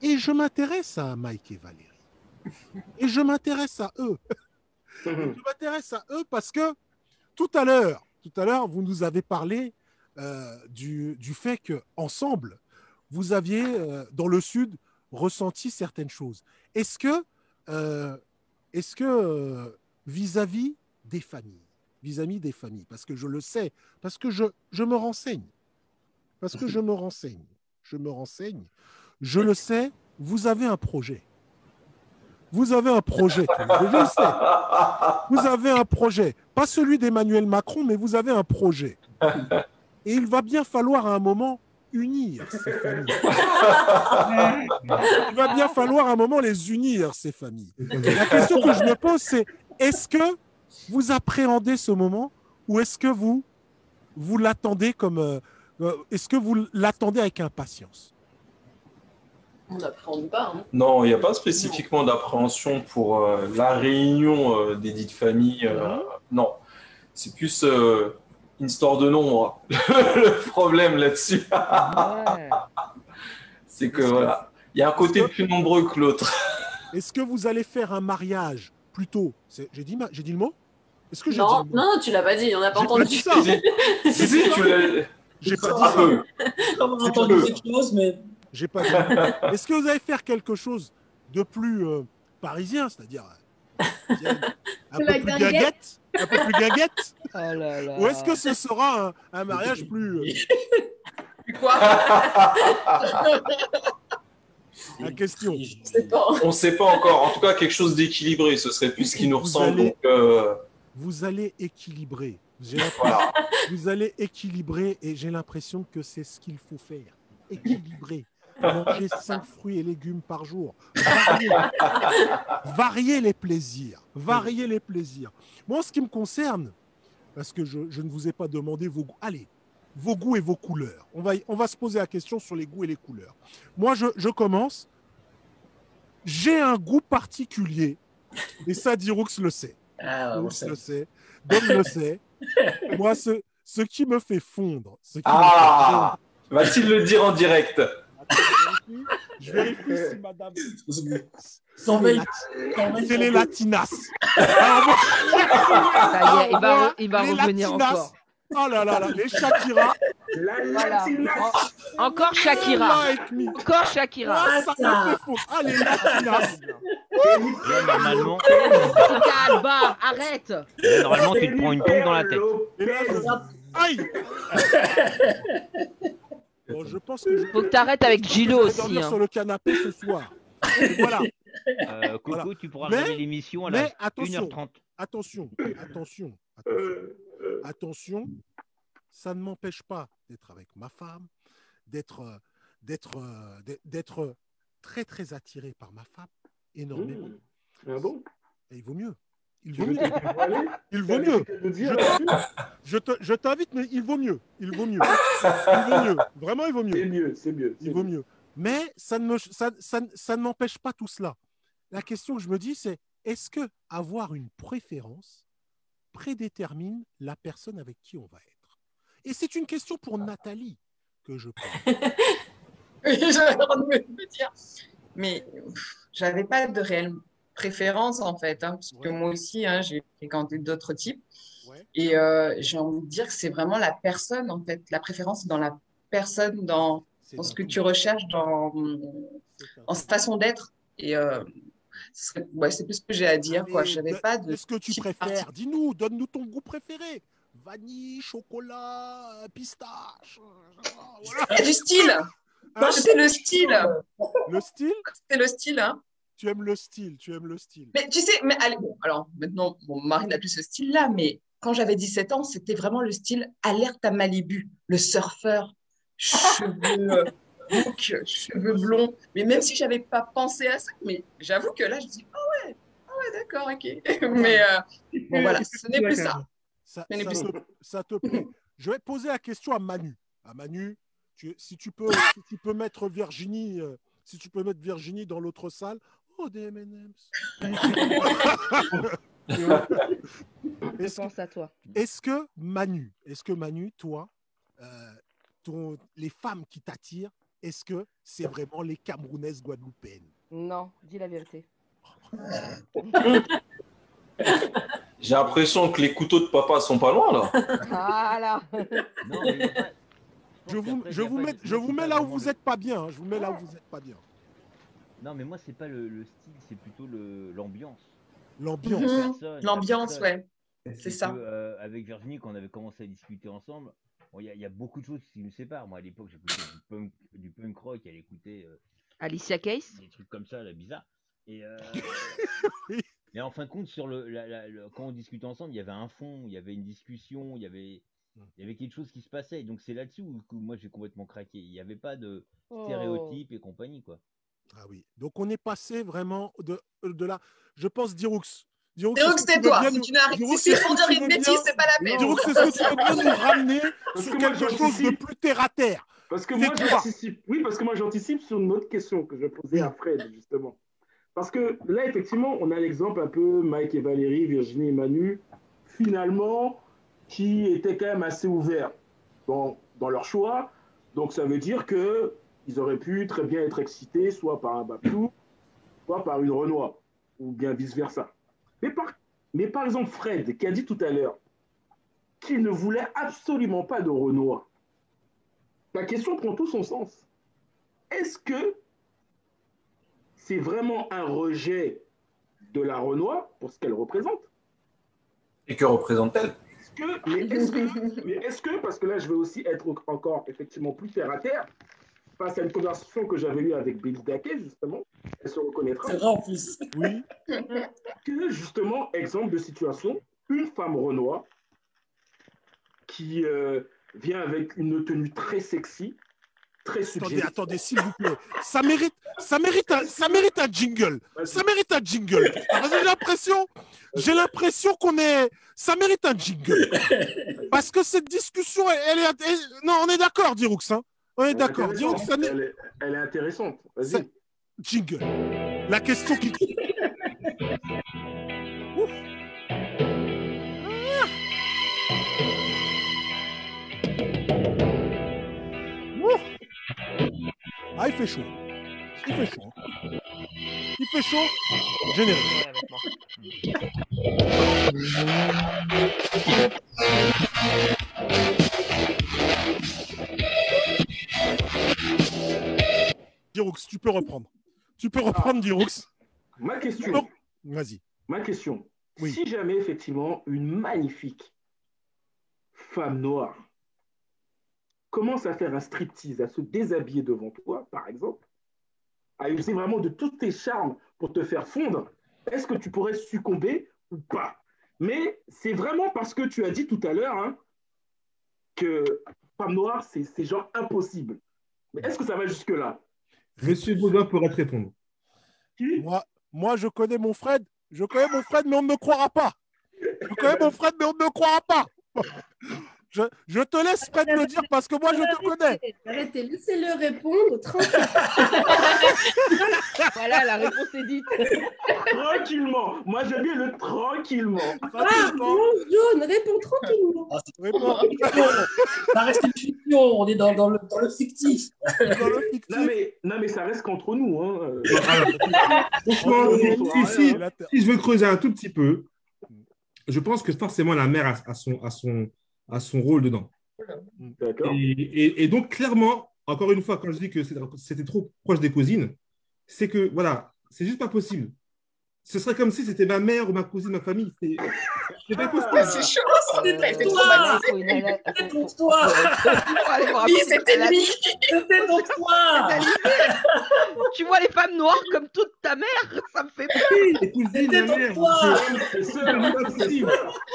S1: Et je m'intéresse à Mike et Valérie. Et je m'intéresse à eux. je m'intéresse à eux parce que tout à l'heure, tout à l'heure, vous nous avez parlé euh, du, du fait que ensemble, vous aviez dans le sud ressenti certaines choses. Est-ce que, est-ce que euh, vis-à-vis des familles, vis-à-vis des familles, parce que je le sais, parce que je, me renseigne, parce que je me renseigne, je me renseigne, je le sais, vous avez un projet. Vous avez un projet. Vous avez un projet, pas celui d'Emmanuel Macron, mais vous avez un projet. Et il va bien falloir à un moment unir ces familles. <laughs> Il va bien falloir à un moment les unir, ces familles. La question que je me pose, c'est est-ce que vous appréhendez ce moment ou est-ce que vous, vous l'attendez comme. euh, euh, est-ce que vous l'attendez avec impatience?
S10: On n'appréhende pas. hein.
S5: Non, il n'y a pas spécifiquement d'appréhension pour euh, la réunion euh, des dites familles. euh, non, c'est plus euh, une histoire de nombre. <laughs> le problème là-dessus, <laughs> c'est que voilà, il y a un côté plus nombreux que l'autre. <laughs>
S1: Est-ce que vous allez faire un mariage plutôt c'est- J'ai dit, ma- j'ai dit le mot? Est-ce que j'ai
S10: Non,
S1: mot?
S10: Non, tu l'as pas dit, on n'a pas
S1: J'ai pas
S10: entendu.
S1: dit ça.
S5: Si, si, tu l'as.
S1: J'ai pas
S5: Un
S1: dit ça.
S5: peu.
S3: On a entendu quelque chose, mais
S1: J'ai pas dit. Est-ce que vous allez faire quelque chose de plus euh, parisien, c'est-à-dire un peu plus
S11: guinguette.
S1: guinguette, un peu plus guinguette, <laughs>
S8: Oh là là.
S1: ou est-ce que ce sera un, un mariage plus euh, <laughs>
S7: Quoi?
S1: La question
S5: On ne sait pas encore. En tout cas, quelque chose d'équilibré, ce serait plus ce qui nous
S1: Vous
S5: ressemble.
S1: allez-
S5: Donc, euh,
S1: Vous allez équilibrer. <laughs> Vous allez équilibrer et j'ai l'impression que c'est ce qu'il faut faire. Équilibrer. Manger 5 fruits et légumes par jour. Varier, <laughs> Varier les plaisirs. Varier les plaisirs. Moi, en ce qui me concerne, parce que je, je ne vous ai pas demandé vos goûts. Allez, vos goûts et vos couleurs. On va, on va se poser la question sur les goûts et les couleurs. Moi, je, je commence. J'ai un goût particulier. Et ça, Diroux le sait.
S3: Ah,
S1: Diroux le sait. Dom le sait. Moi, ce, ce qui me fait fondre. Ce qui
S5: Ah Va-t-il le dire en direct?
S1: Fondre, je vérifie si madame. <laughs> C'est les, latinas.
S8: Ça y est, il va, il va
S1: les
S8: revenir
S1: latinas,
S8: encore.
S1: Oh là là là, les Shakira.
S4: La
S8: Voilà. En- encore Shakira. Encore Shakira.
S1: Ah, ça fait fondre. Ah, les latinas.
S9: Normalement,
S8: Alba, arrête.
S9: là, normalement, tu te prends une tombe dans la tête.
S1: Aïe <laughs> Bon, je pense que je
S8: Faut que t'arrêtes avec Gilo
S1: je vais
S8: aussi.
S1: dormir
S8: hein.
S1: sur le canapé ce soir. <laughs> Voilà.
S9: Euh, Coco,
S1: Voilà.
S9: tu pourras
S1: Mais-
S9: regarder l'émission à
S1: mais
S9: la
S1: attention.
S9: 1h30.
S1: Attention, attention, attention, attention, ça ne m'empêche pas d'être avec ma femme, d'être, euh, d'être, euh, très très attiré par ma femme, énormément.
S4: Ah bon?
S1: Et il vaut mieux. Il vaut mieux. Il vaut mieux. Je t'invite, je te- je t'invite, mais il vaut mieux. Il vaut mieux. Il vaut mieux. Vraiment, il vaut
S4: C'est
S1: mieux.
S4: mieux, c'est mieux. c'est
S1: Il vaut mieux. Mais ça ne, me- ça, ça- ça ne m'empêche pas tout cela. La question que je me dis, c'est est-ce que avoir une préférence prédétermine la personne avec qui on va être? Et c'est une question pour Nathalie que je pose. <laughs>
S7: J'avais me le dire. Mais j'avais pas de réelle préférence en fait, hein, parce que moi aussi, hein, j'ai fréquenté d'autres types.
S1: Ouais.
S7: Et euh, j'ai envie de dire que c'est vraiment la personne, en fait, la préférence dans la personne, dans, dans ce que tu recherches, dans, en sa façon d'être. Et euh, ce ouais, c'est plus ce que j'ai à dire, quoi. Je n'avais pas de.
S1: Qu'est-ce que tu préfères? Dis-nous, donne-nous ton goût préféré. Vanille, chocolat, pistache.
S7: Il y a du style. Moi, c'est le style.
S1: Le style?
S7: C'est le style, hein.
S1: Tu aimes le style, tu aimes le style.
S7: Mais tu sais, mais allez, bon, alors maintenant, mon mari n'a plus ce style-là, mais quand j'avais 17 ans, c'était vraiment le style alerte à Malibu, le surfeur, cheveux euh, boucles, cheveux blonds. Mais même si j'avais pas pensé à ça, mais j'avoue que là, je dis, ah ouais, ah ouais, d'accord, ok. <laughs> mais euh, bon, voilà, ce n'est plus ça.
S1: Ça,
S7: Ce n'est
S1: ça
S7: plus ça.
S1: te, ça te plaît. Je vais poser la question à Manu. À Manu, tu- si, tu peux, si tu peux mettre Virginie, euh, si tu peux mettre Virginie dans l'autre salle. Oh, des M&M's. <laughs>
S8: Je pense à toi.
S1: Est-ce que Manu, est-ce que Manu, toi, euh, ton, les femmes qui t'attirent, est-ce que c'est vraiment les Camerounaises guadeloupéennes?
S8: Non, dis la vérité. <laughs>
S5: J'ai l'impression que les couteaux de papa sont pas loin là.
S8: Voilà. <laughs>
S9: Non, mais il y a pas-
S1: Je vous, je vous mets,
S9: moi,
S1: je vous mets là où vous
S9: le-
S1: êtes pas bien. hein. Je vous mets là où vous êtes pas bien.
S9: Non, mais moi, c'est pas le, le style, c'est plutôt le- l'ambiance.
S1: L'ambiance.
S7: Mhm.
S9: La
S7: L'ambiance, ouais. C'est ça.
S9: que, euh, avec Virginie, quand on avait commencé à discuter ensemble, bon, il y, a- il y a beaucoup de choses qui nous séparent. Moi, à l'époque, j'écoutais du punk, du punk rock, elle écoutait euh,
S8: Alicia Keys
S9: des trucs comme ça, là, bizarres. Et, euh, <laughs> mais en fin de compte, sur le, la- la- le- quand on discutait ensemble, il y avait un fond, il y avait une discussion, il y avait, il y avait quelque chose qui se passait. Et donc, c'est là-dessus où, que moi, j'ai complètement craqué. Il n'y avait pas de
S8: Oh.
S9: stéréotypes et compagnie, quoi.
S1: Ah oui. Donc on est passé vraiment de, de là. Je pense Diroux. Diroux,
S7: c'est toi.
S1: bien
S7: Si
S1: nous-
S7: tu n'arrives-
S1: Diroux,
S7: si c'est pour
S1: que
S7: dire une bêtise, c'est pas la peine.
S1: Diroux, est-ce que tu veux bien nous ramener <laughs>
S4: Parce
S1: sur
S4: que moi,
S1: quelque chose de plus terre à terre
S4: Parce que
S1: C'est
S4: moi, j'anticipe. Oui, parce que moi, j'anticipe sur une autre question que je posais à Fred, justement. Parce que là, effectivement, on a l'exemple un peu Mike et Valérie, Virginie et Manu, finalement, qui étaient quand même assez ouverts dans, dans leur choix. Donc, ça veut dire que ils auraient pu très bien être excités, soit par un Babtou, soit par une Renoir, ou bien vice-versa. Mais par, mais par exemple, Fred, qui a dit tout à l'heure qu'il ne voulait absolument pas de Renoir, la question prend tout son sens. Est-ce que c'est vraiment un rejet de la Renoir pour ce qu'elle représente?
S5: Et que représente-t-elle?
S4: Est-ce que, mais est-ce que, mais est-ce que, parce que là je vais aussi être encore effectivement plus terre à terre, face à une conversation que j'avais eue avec Béli Daquet, justement, elle se reconnaîtra.
S3: C'est vrai en plus.
S1: Oui. <laughs>
S4: Que justement, exemple de situation, une femme Renoir qui euh, vient avec une tenue très sexy, très
S1: Attendez,
S4: suggestive.
S1: attendez, s'il vous plaît. Ça mérite, ça mérite, un, ça mérite un jingle. Ça mérite un jingle. Parce que J'ai l'impression, j'ai l'impression qu'on est, ça mérite un jingle. <laughs> Parce que cette discussion, elle, elle est, non, on est d'accord, Diroux, hein. On est
S4: Elle est
S1: d'accord.
S4: Elle est, elle est intéressante. Vas-y.
S1: jingle. La question qui. <laughs> Ouf. Ah. Ouf. Ah, il fait chaud. Il fait chaud. hein. Il fait chaud. Générique. <laughs> Diroux, tu peux reprendre. Tu peux reprendre, Diroux.
S4: Ma question.
S1: Vas-y.
S4: Ma question.
S1: Oui.
S4: Si jamais, effectivement, une magnifique femme noire commence à faire un striptease, à se déshabiller devant toi, par exemple, à user vraiment de tous tes charmes pour te faire fondre, est-ce que tu pourrais succomber ou pas? Mais c'est vraiment parce que tu as dit tout à l'heure hein, que femme noire, c'est c'est genre impossible. Mais est-ce que ça va jusque-là?
S2: Monsieur Baudouin pourra te répondre.
S1: Moi, moi, je connais mon Fred. Je connais mon Fred, mais on ne me croira pas. Je connais mon Fred, mais on ne me croira pas. Je, je te laisse Fred me dire parce que moi, je te connais.
S11: Arrêtez, laissez-le répondre tranquille. <laughs>
S8: Voilà, la réponse est dite.
S4: Tranquillement. Moi, j'aime bien le tranquillement.
S11: Ah, non, Jaune, réponds tranquillement.
S3: Ah,
S1: Réponds.
S3: Ça reste une fiction, on est dans, dans le, dans le fictif.
S1: Dans le fictif.
S4: Non mais, non, mais ça reste qu'entre nous. Hein.
S2: Franchement,
S4: Oh,
S2: si, je veux creuser un tout petit peu, je pense que forcément la mère a, a son, a, son, a son rôle dedans. Et, et- et donc, clairement, encore une fois, quand je dis que c'était trop proche des cousines, c'est que, voilà, c'est juste pas possible. Ce serait comme si c'était ma mère ou ma cousine, ma famille. C'est c'est pas possible.
S7: Ah, c'est chaud, ça
S8: Euh,
S7: a été
S8: faut
S7: traumatisé.
S8: une ala-
S3: C'était toi.
S7: Oui, c'était lui.
S3: C'était pour toi. <laughs> <laughs>
S8: Tu vois les femmes noires comme toute ta mère, ça me fait peur.
S3: C'était
S2: mère.
S3: toi.
S4: C'est
S2: pas possible.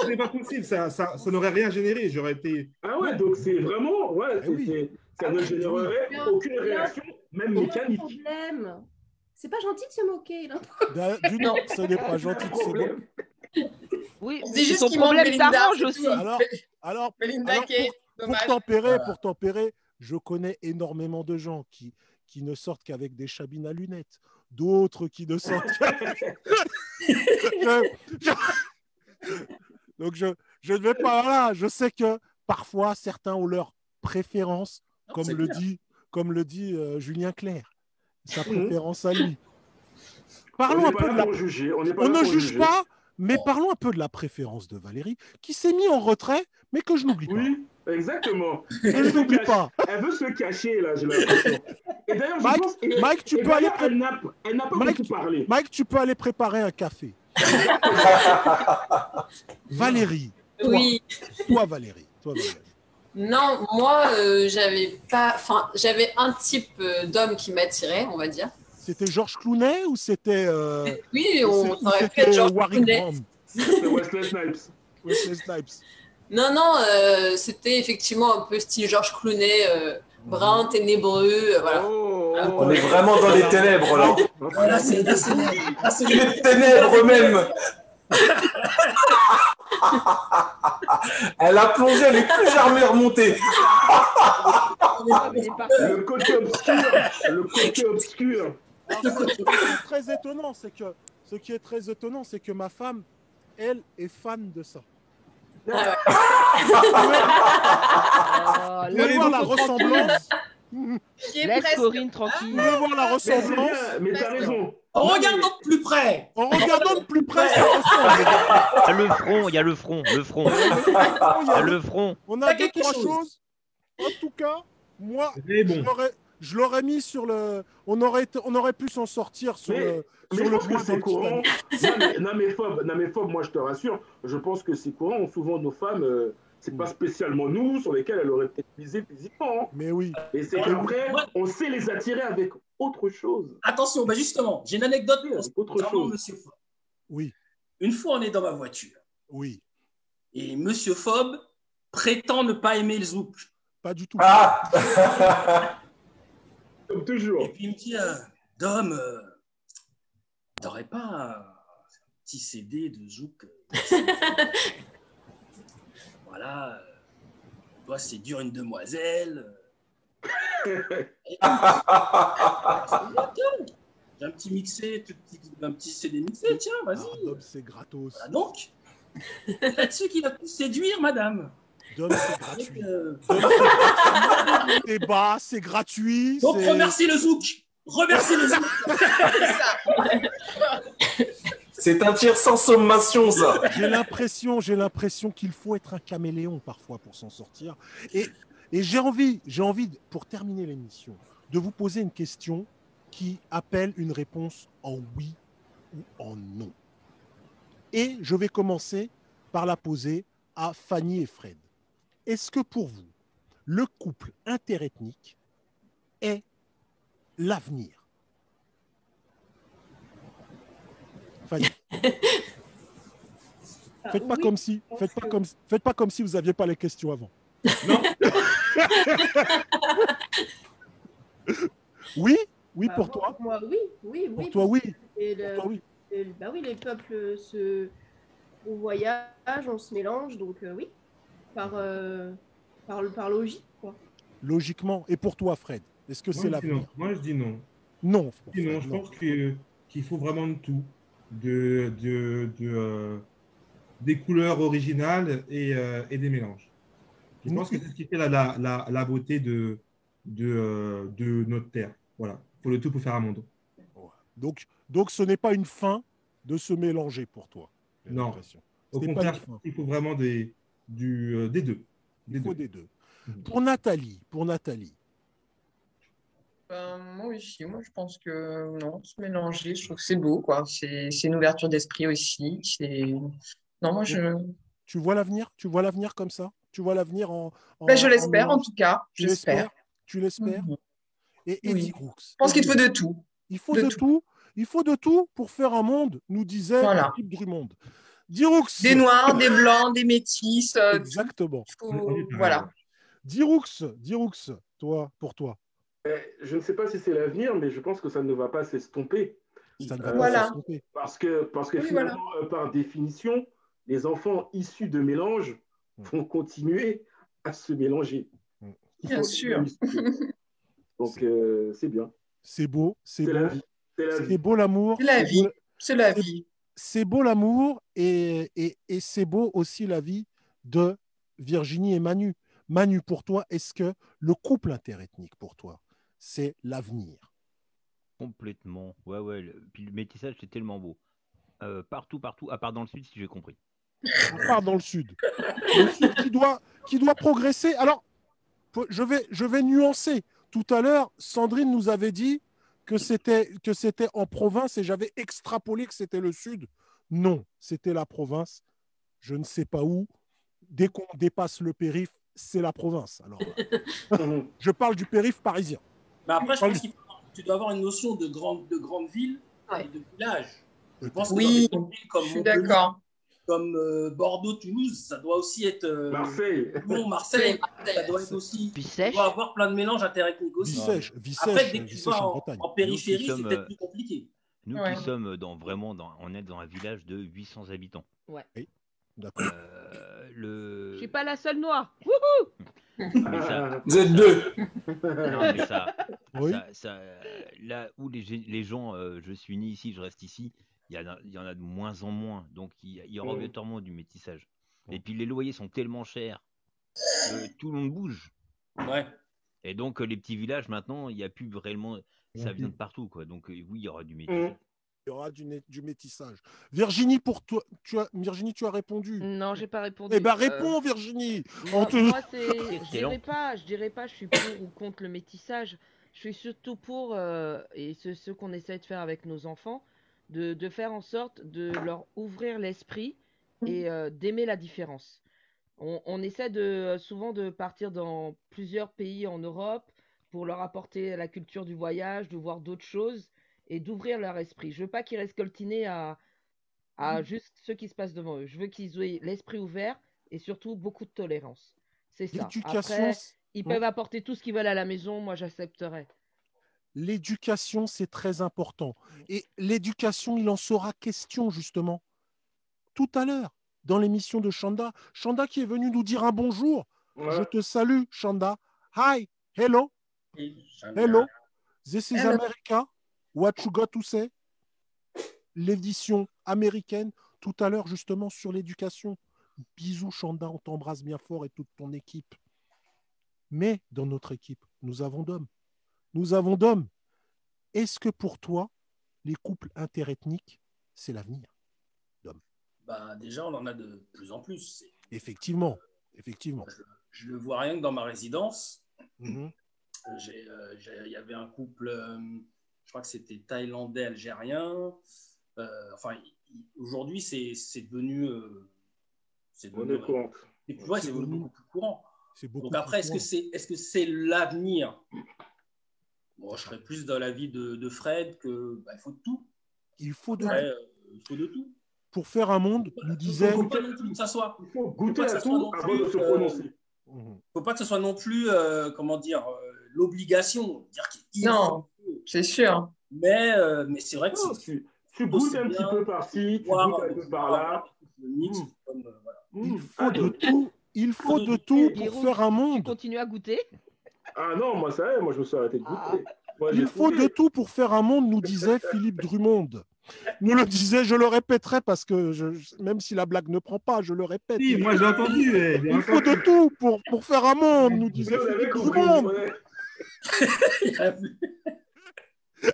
S2: C'est pas possible. Ça, ça, ça n'aurait rien généré. J'aurais été.
S4: Ah ouais, donc c'est vraiment, ouais, c'est-
S1: oui.
S4: c'est- ça ne générerait
S11: Bien,
S4: aucune réaction, même mécanique.
S11: problème. C'est pas gentil de se moquer, là.
S1: D'une, ce n'est pas gentil de se moquer.
S8: Oui,
S7: dit juste manque
S8: problème
S7: c'est
S8: aussi.
S1: Alors, alors, <laughs> pour tempérer,
S3: Voilà.
S1: pour tempérer, je connais énormément de gens qui, qui ne sortent qu'avec des chabines à lunettes, d'autres qui ne sortent <laughs> qu'avec. Je- je- Donc je, je ne vais pas là. Je sais que parfois certains ont leur préférence,
S3: Non,
S1: comme
S3: c'est
S1: le
S3: clair.
S1: dit, comme le dit euh, Julien Clerc, sa
S4: Mhm.
S1: préférence à lui.
S4: On
S1: Parlons un peu de la
S4: juger. On
S1: ne juge
S4: juger.
S1: pas, mais parlons un peu de la préférence de Valérie, qui s'est mis en retrait, mais que je n'oublie pas.
S4: Oui, exactement. <laughs>
S1: Que je n'oublie pas.
S4: elle veut se cacher, là, j'ai l'impression. Et d'ailleurs, je
S1: Mike,
S4: pense. et-
S1: Mike, tu
S4: et
S1: peux aller
S4: d'ailleurs,
S1: pré-
S4: Elle n'a elle n'a pas
S1: Mike,
S4: beaucoup parlé.
S1: Mike, tu peux aller préparer un café. <laughs> Valérie, toi,
S10: Oui.
S1: toi Valérie, toi Valérie.
S10: Non, moi, euh, j'avais pas. Enfin, j'avais un type euh, d'homme qui m'attirait, on va dire.
S1: C'était Georges Clooney ou c'était euh,
S10: Oui,
S1: ou
S10: on aurait pu être
S1: c'était
S10: George
S1: Warwick
S10: Clooney.
S4: C'est Wesley Snipes.
S1: Wesley Snipes.
S10: Non, non, euh, c'était effectivement un peu style George Clooney, euh, brun, ténébreux, euh, voilà.
S4: Oh,
S5: On est vraiment dans les ténèbres là.
S3: Ah, c'est
S5: Les ténèbres <laughs> même. <laughs> Elle a plongé, elle est plus jamais remontée.
S4: Le côté obscur. Le côté obscur.
S1: Alors, ce qui est très étonnant, c'est que ce qui est très étonnant, c'est que ma femme, elle, est fan de ça.
S10: Ah <laughs>
S1: Vous pouvez voir la ressemblance.
S8: Laisse. Corinne
S1: Vous
S8: tranquille.
S1: pouvez voir la ressemblance.
S4: mais t'as raison.
S3: En regardant de plus près.
S1: En regardant de plus près, ça ressemble.
S9: Il y a le front, il y a le front, le front. Il y a le front.
S1: On a deux,
S3: quelque
S1: trois
S3: chose.
S1: choses. En tout cas, moi,
S2: bon.
S1: Je l'aurais mis sur le. On aurait, été- on aurait pu s'en sortir sur
S4: Mais-
S1: le.
S4: Mais
S1: Sur
S4: je
S1: le
S4: pense que
S1: point
S4: c'est courant. Non, mais, non, mais Fob, non, mais Fob, moi je te rassure, je pense que c'est courant. Souvent, nos femmes, euh, c'est pas spécialement nous sur lesquelles elles auraient peut-être misé physiquement. hein.
S1: Mais oui.
S4: Et c'est qu'après, on sait les attirer avec autre chose.
S3: Attention, bah justement, j'ai une anecdote
S4: Oui, avec autre chose.
S3: Monsieur Fob.
S1: Oui.
S3: Une fois, on est dans ma voiture
S1: Oui.
S3: et Monsieur Fob prétend ne pas aimer le zouk.
S1: Pas du tout.
S5: Ah <laughs>
S4: Comme toujours.
S3: Et puis il me dit, euh, Dom, euh, t'aurais pas un petit CD de zouk euh, <laughs> Voilà, euh, toi c'est dur une demoiselle. euh. <laughs> J'ai un petit mixé, tout petit- un petit CD mixé, tiens,
S1: Ah,
S3: vas-y.
S1: Dom, c'est gratos.
S3: Voilà donc, c'est là-dessus qu'il a pu séduire madame.
S1: Dom, c'est gratuit.
S3: euh,
S1: C'est bas, c'est gratuit.
S3: Donc remercie le zouk. Remercie le zouk. <laughs>
S5: C'est un tir sans sommation, ça.
S1: J'ai l'impression, j'ai l'impression qu'il faut être un caméléon parfois pour s'en sortir. Et, et j'ai envie, j'ai envie, pour terminer l'émission, de vous poser une question qui appelle une réponse en oui ou en non. Et je vais commencer par la poser à Fanny et Fred. Est-ce que pour vous, le couple interethnique est l'avenir? Fanny. <laughs> Faites pas
S11: oui,
S1: comme si, faites pas comme, faites pas comme si vous n'aviez pas les questions avant.
S2: Non. <laughs>
S1: Oui, oui
S11: Bah,
S1: pour
S11: moi-
S1: toi.
S11: Moi, oui, oui, oui.
S1: Pour toi, oui.
S11: Et
S1: Pour toi, oui.
S11: et bah oui, les peuples se, on voyage, on se mélange, donc euh, oui, par, euh, par, par logique, quoi.
S1: Logiquement. Et pour toi, Fred, est-ce que
S2: Moi,
S1: c'est
S2: je dis non.
S1: l'avenir
S2: Moi, je dis non.
S1: Non. pour
S2: Je dis non,
S1: Fred,
S2: je
S1: non.
S2: pense que- qu'il faut vraiment de tout. De, de, de, euh, des couleurs originales et, euh, et des mélanges. Je pense que c'est ce qui fait la, la, la, la beauté de, de, de notre terre. Voilà. Il faut le tout pour faire un monde.
S1: Donc, donc ce n'est pas une fin de se mélanger pour toi.
S2: Non. Au contraire, il faut vraiment des, du, euh, des deux. Des
S1: Il faut
S2: deux.
S1: des deux. Pour Nathalie, pour Nathalie,
S7: Ben, moi aussi, moi je pense que non, se mélanger, je trouve que c'est beau, quoi. C'est c'est une ouverture d'esprit aussi. C'est... Non, moi je,
S1: tu vois l'avenir? Tu vois l'avenir comme ça? Tu vois l'avenir en, en-
S7: Ben, je l'espère en tout cas.
S1: Tu l'espères?
S7: J'espère.
S1: Tu l'espères?
S7: Mhm.
S1: Et
S7: Oui.
S1: Eddie Brooks.
S7: Je pense qu'il faut de tout.
S1: Il faut
S7: de
S1: de,
S7: tout.
S1: tout. Il faut de tout pour faire un monde, nous disait
S7: Voilà.
S1: Philippe Drummond. Diroux.
S7: Des noirs, des blancs, des métis. euh.
S1: Exactement.
S7: Faut- Voilà.
S1: Diroux, Diroux, toi, pour toi.
S4: Je ne sais pas si c'est l'avenir, mais je pense que ça ne va pas s'estomper.
S1: Ça ne va
S4: Euh,
S1: pas
S7: Voilà.
S1: s'estomper.
S4: Parce que, parce que
S7: Oui,
S4: finalement, euh, par définition, les enfants issus de mélange
S1: Mm.
S4: vont continuer à se mélanger. Ils
S7: Bien sûr. <laughs>
S4: Donc, euh, c'est bien.
S1: C'est beau, c'est
S4: C'est la
S1: beau.
S4: vie. C'est la vie.
S1: C'est beau l'amour.
S7: C'est la vie.
S1: beau-
S7: C'est la
S1: c'est-
S7: vie.
S1: C'est beau l'amour et, et, et c'est beau aussi la vie de Virginie et Manu. Manu, pour toi, est-ce que le couple interethnique, pour toi, c'est l'avenir?
S9: Complètement. Ouais, ouais. le- Puis le métissage, c'est tellement beau. Euh, partout, partout, à part dans le sud, si j'ai compris.
S1: On part dans le sud. Le sud qui doit, qui doit progresser. Alors, peu- je vais, je vais nuancer. Tout à l'heure, Sandrine nous avait dit que c'était, que c'était en province et j'avais extrapolé que c'était le sud. Non, c'était la province. Je ne sais pas où. Dès qu'on dépasse le périph', c'est la province. Alors, <laughs>
S4: Mhm.
S1: je parle du périph' parisien.
S3: Mais après, je pense que tu dois avoir une notion de grande, de grande ville
S10: Ouais.
S3: et de village. Je pense que
S7: Oui,
S3: dans des villes comme
S7: Je suis d'accord.
S3: Comme euh, Bordeaux, Toulouse, ça doit aussi être euh,
S4: Marseille.
S3: Lyon, <laughs> Marseille, ça doit être aussi.
S8: Puis
S3: Tu
S8: sèche.
S3: dois avoir plein de mélanges interethniques aussi.
S1: Vicèche, Vicèche,
S3: Après, dès que tu vas
S1: en
S3: en,
S1: Bretagne.
S3: en périphérie, c'est peut-être
S9: euh,
S3: plus compliqué.
S9: Nous
S7: Ouais.
S9: qui sommes dans vraiment dans, on est dans un village de 800 habitants.
S1: D'accord.
S9: Euh, le...
S8: Je suis pas la seule noire. <laughs> Wouhou
S9: Mais ça,
S5: Vous êtes deux.
S9: non, mais ça,
S1: Oui.
S9: ça- ça- là où les, les gens, euh, je suis né ici, je reste ici, il y, en a, il y en a de moins en moins. Donc il y, a- il y aura
S4: Mm.
S9: obligatoirement du métissage. Et puis les loyers sont tellement chers que tout le monde bouge.
S3: Ouais.
S9: Et donc les petits villages maintenant, il n'y a plus réellement, ça vient de partout quoi. Donc euh, oui, il y aura du métissage.
S1: Il y aura du, métissage. Virginie, pour toi, tu as, Virginie, tu as répondu.
S8: Non, j'ai pas répondu.
S1: Eh ben
S8: Euh,
S1: réponds, Virginie.
S8: Moi,
S1: On te-
S8: moi, c'est, <laughs> je dirais pas, je dirais pas, je suis pour ou contre le métissage. Je suis surtout pour, euh, et ce, ce qu'on essaie de faire avec nos enfants, de, de faire en sorte de leur ouvrir l'esprit et euh, d'aimer la différence. On, on essaie de souvent de partir dans plusieurs pays en Europe pour leur apporter la culture du voyage, de voir d'autres choses et d'ouvrir leur esprit. Je veux pas qu'ils restent coltinés à, à juste ce qui se passe devant eux. Je veux qu'ils aient l'esprit ouvert et surtout beaucoup de tolérance. C'est ça. Après, ils
S1: Ouais.
S8: peuvent apporter tout ce qu'ils veulent à la maison, moi j'accepterai.
S1: L'éducation, c'est très important. Et l'éducation, il en sera question justement tout à l'heure dans l'émission de Chanda. Chanda qui est venu nous dire un bonjour.
S4: Ouais.
S1: Je te salue, Chanda. Hi, hello, hello. This is
S7: Hello.
S1: America. What you got to say? L'édition américaine, tout à l'heure justement sur l'éducation. Bisous, Chanda, on t'embrasse bien fort et toute ton équipe. Mais dans notre équipe, nous avons d'hommes. Nous avons d'hommes. Est-ce que pour toi, les couples interethniques, c'est l'avenir
S3: Bah, déjà, on en a de plus en plus.
S1: Effectivement, effectivement.
S3: Je le vois rien que dans ma résidence.
S1: Mhm.
S3: Euh, j'ai, euh, Il y avait un couple, euh, je crois que c'était thaïlandais, algérien. Euh, enfin, aujourd'hui, c'est c'est devenu. euh, c'est devenu, ouais, c'est beaucoup plus courant.
S1: C'est beaucoup
S3: Donc après, est-ce que
S1: courant.
S3: c'est est -ce c'est l'avenir Bon, je serais plus dans l'avis de, de Fred que bah, il faut de tout.
S1: Il faut de
S3: Ouais, euh, il faut de tout.
S1: pour faire un monde, nous disait.
S3: Il faut pas non plus que ça soit.
S4: Il faut goûter
S3: pas que
S4: à
S3: ça soit
S4: tout
S3: non
S4: avant de
S3: plus,
S4: se
S3: euh,
S4: prononcer.
S1: Mhm.
S3: faut pas que ce soit non plus, euh, comment dire, euh, l'obligation.
S7: Non, c'est sûr.
S3: Mais, euh, mais c'est vrai que c'est
S4: tu, tu goûtes un petit peu par-ci, tu goûtes un peu par-là.
S1: Il
S4: Mmh.
S1: faut de tout. Il faut de tout pour faire un
S8: Tu
S1: monde.
S8: continues à goûter?
S4: Ah non, moi ça y est, moi je me suis arrêté de goûter. Moi, j'ai
S1: Il faut de tout pour faire un monde, nous disait Philippe Drummond. Nous le disait, je le répéterai parce que je- même si la blague ne prend pas, je le répète.
S2: Si, moi j'ai entendu. eh,
S1: Il faut de tout pour, pour faire un monde, nous disait Philippe Drummond.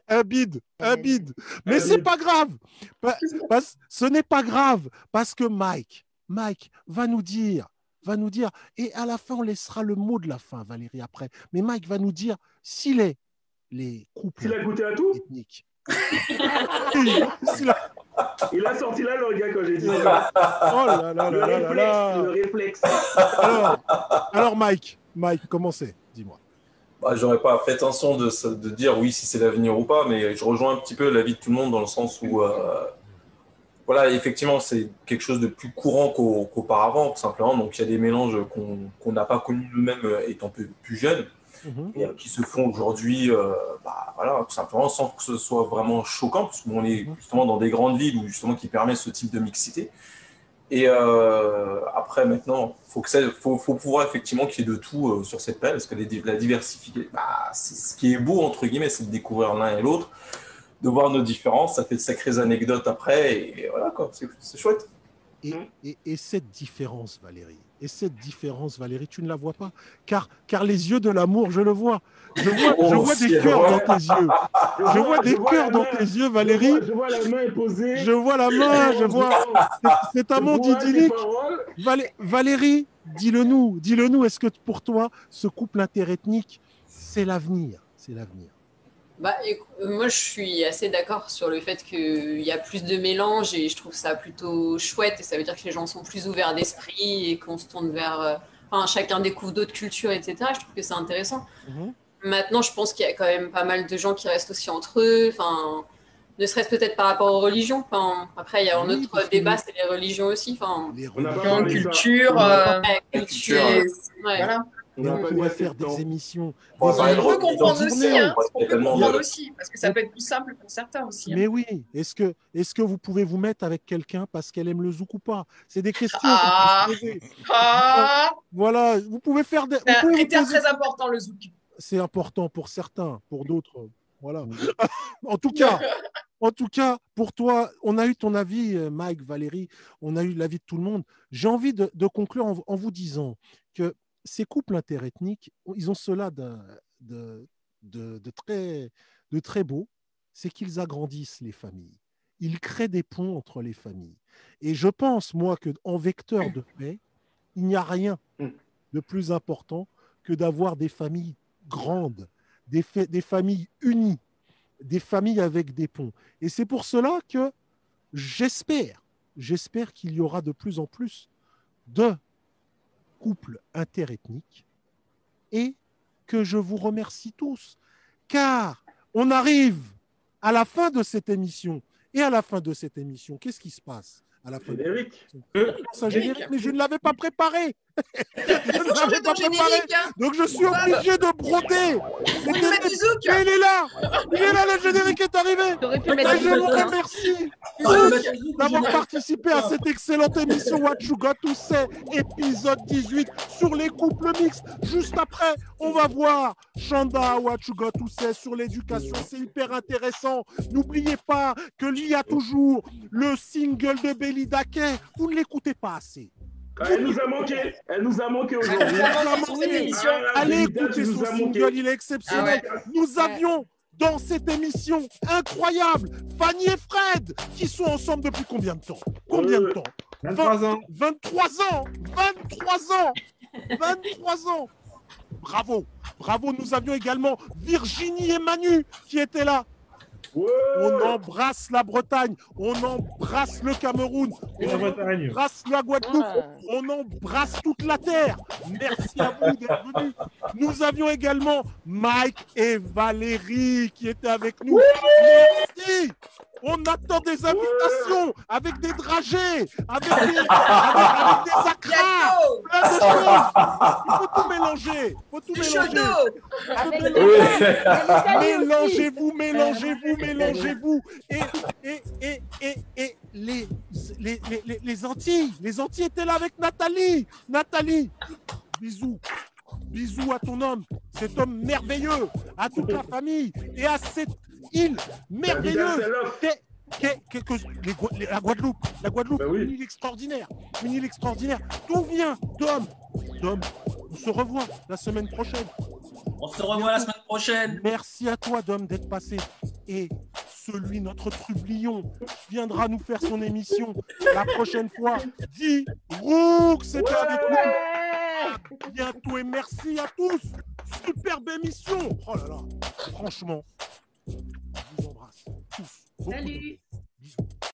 S1: Un bide, un bide. Mais c'est pas grave. Parce- ce n'est pas grave parce que Mike, Mike va nous dire, va nous dire, et à la fin, on laissera le mot de la fin, Valérie, après. Mais Mike va nous dire s'il est les couples
S4: S'il a goûté à tout
S1: ethniques. <laughs>
S4: Il a sorti la langue hein, quand j'ai dit ça.
S1: Oh là là
S4: Le
S1: là là là
S4: réflexe,
S1: là.
S4: le réflexe.
S1: Alors, alors Mike, Mike, comment c'est? Dis-moi.
S5: Bah, J'aurais pas la prétention de, de dire oui si c'est l'avenir ou pas, mais je rejoins un petit peu l'avis de tout le monde dans le sens où, euh, voilà, effectivement, c'est quelque chose de plus courant qu'au- qu'auparavant, tout simplement. Donc, il y a des mélanges qu'on qu'on n'a pas connus nous-mêmes euh, étant plus, plus jeunes,
S1: Mhm.
S5: et, euh, qui se font aujourd'hui, euh, bah, voilà, tout simplement, sans que ce soit vraiment choquant, parce qu'on est justement dans des grandes villes où justement qui permet ce type de mixité. Et euh, après, maintenant, faut que ça, faut, faut pouvoir effectivement qu'il y ait de tout euh, sur cette planète, parce que les la diversification, bah, c'est- ce qui est beau, entre guillemets, c'est de découvrir l'un et l'autre, de voir nos différences, ça fait de sacrées anecdotes après, et, voilà, quoi, c'est chouette.
S1: Et, et- et cette différence, Valérie, et cette différence, Valérie, tu ne la vois pas car, car les yeux de l'amour, je le vois. Je vois, je
S5: Oh,
S1: vois des cœurs
S5: vrai.
S1: dans tes yeux. Je vois des
S4: je
S1: cœurs dans tes yeux, Valérie.
S4: Je vois, je vois la main posée.
S1: Je vois la main, je vois. C'est- un
S4: Je
S1: monde idyllique. Valé- Valérie, dis-le nous, dis-le nous. Est-ce que pour toi, ce couple interethnique, c'est l'avenir? C'est l'avenir.
S10: Bah, euh, moi, je suis assez d'accord sur le fait qu'il y a plus de mélange et je trouve ça plutôt chouette. Et ça veut dire que les gens sont plus ouverts d'esprit et qu'on se tourne vers. euh, Enfin, chacun découvre d'autres cultures, etc. Je trouve que c'est intéressant. Maintenant, je pense qu'il y a quand même pas mal de gens qui restent aussi entre eux. Enfin, ne serait-ce peut-être par rapport aux religions. Enfin, après, il y a un autre débat, c'est les religions aussi. Enfin,
S1: Les religions,
S7: culture,
S4: pas-
S7: euh,
S5: culture,
S10: culture, ouais.
S7: Voilà.
S4: On
S1: pourrait faire
S4: temps.
S1: des émissions.
S5: On
S1: des
S7: peut comprendre
S1: d'identité.
S7: aussi, hein. On peut comprendre aussi, parce que ça peut être plus simple pour certains aussi. hein.
S1: Mais oui, est-ce que, est que vous pouvez vous mettre avec quelqu'un parce qu'elle aime le zouk ou pas? C'est des questions
S7: Ah. <laughs> Ah,
S1: Voilà, vous pouvez faire des.
S7: c'est un critère
S1: poser-
S7: très important, le zouk.
S1: C'est important pour certains, pour d'autres, voilà. <laughs> en tout cas, en tout cas, pour toi, on a eu ton avis, euh, Mike, Valérie, on a eu l'avis de tout le monde. J'ai envie de, de conclure en, en vous disant que ces couples interethniques, ils ont cela de, très, beau, c'est qu'ils agrandissent les familles. Ils créent des ponts entre les familles. Et je pense, moi, qu'en vecteur de paix, il n'y a rien de plus important que d'avoir des familles grandes, des, des familles unies, des familles avec des ponts. Et c'est pour cela que j'espère, j'espère qu'il y aura de plus en plus de couples interethniques et que je vous remercie tous, car on arrive à la fin de cette émission. Et à la fin de cette émission, qu'est-ce qui se passe à la fin de
S4: Générique.
S1: ça, générique, mais je ne l'avais pas préparé. Je pas préparé.
S7: hein.
S1: Donc je suis
S7: Bob.
S1: obligé de broder. Mais il est là. Il est là, le générique est arrivé. Et je vous remercie tous d'avoir participé à cette excellente émission What You Got to Say, épisode 18 sur les couples mixtes. Juste après, on va voir Chanda What You Got to Say sur l'éducation. C'est hyper intéressant. N'oubliez pas que il y a toujours le single de Belly Daquet. Vous ne l'écoutez pas assez.
S4: Elle nous a manqué. Elle nous a manqué aujourd'hui.
S1: Allez écouter son single, il est exceptionnel.
S7: Ah
S1: Nous avions dans cette émission incroyable Fanny et Fred qui sont ensemble depuis combien de temps? Combien de temps?
S2: 23 ans.
S1: 23 ans! 23 ans! 23 ans! Bravo! Bravo Nous avions également Virginie et Manu qui étaient là.
S4: Ouais.
S1: On embrasse la Bretagne, on embrasse le Cameroun, on embrasse la Guadeloupe,
S8: Ah.
S1: on embrasse toute la terre. Merci à vous d'être venus. Nous avions également Mike et Valérie qui étaient avec nous. Merci. On attend des invitations avec des dragées, avec des, avec, <laughs> avec des acras, plein de choses. Il faut tout mélanger. Il faut tout mélanger. Mélangez-vous, mélangez-vous, mélangez-vous. Et, et, et, et, et les, les, les, les- les Antilles, les Antilles étaient là avec Nathalie. Nathalie, bisous. Bisous à ton homme, cet homme merveilleux, à toute la famille et à cette île merveilleuse qu'est- qu'est- qu'est- que les la Guadeloupe. La Guadeloupe,
S4: Ben oui.
S1: une île extraordinaire. Une île extraordinaire. D'où vient Dom? Dom, on se revoit la semaine prochaine.
S3: On se revoit la semaine prochaine.
S1: Merci à toi, Dom, d'être passé. Et celui, notre trublion, viendra nous faire son émission la prochaine fois. Dis, Rook, c'était avec nous. À bientôt et merci à tous. Superbe émission. Oh là là, franchement, je vous embrasse tous.
S11: Salut.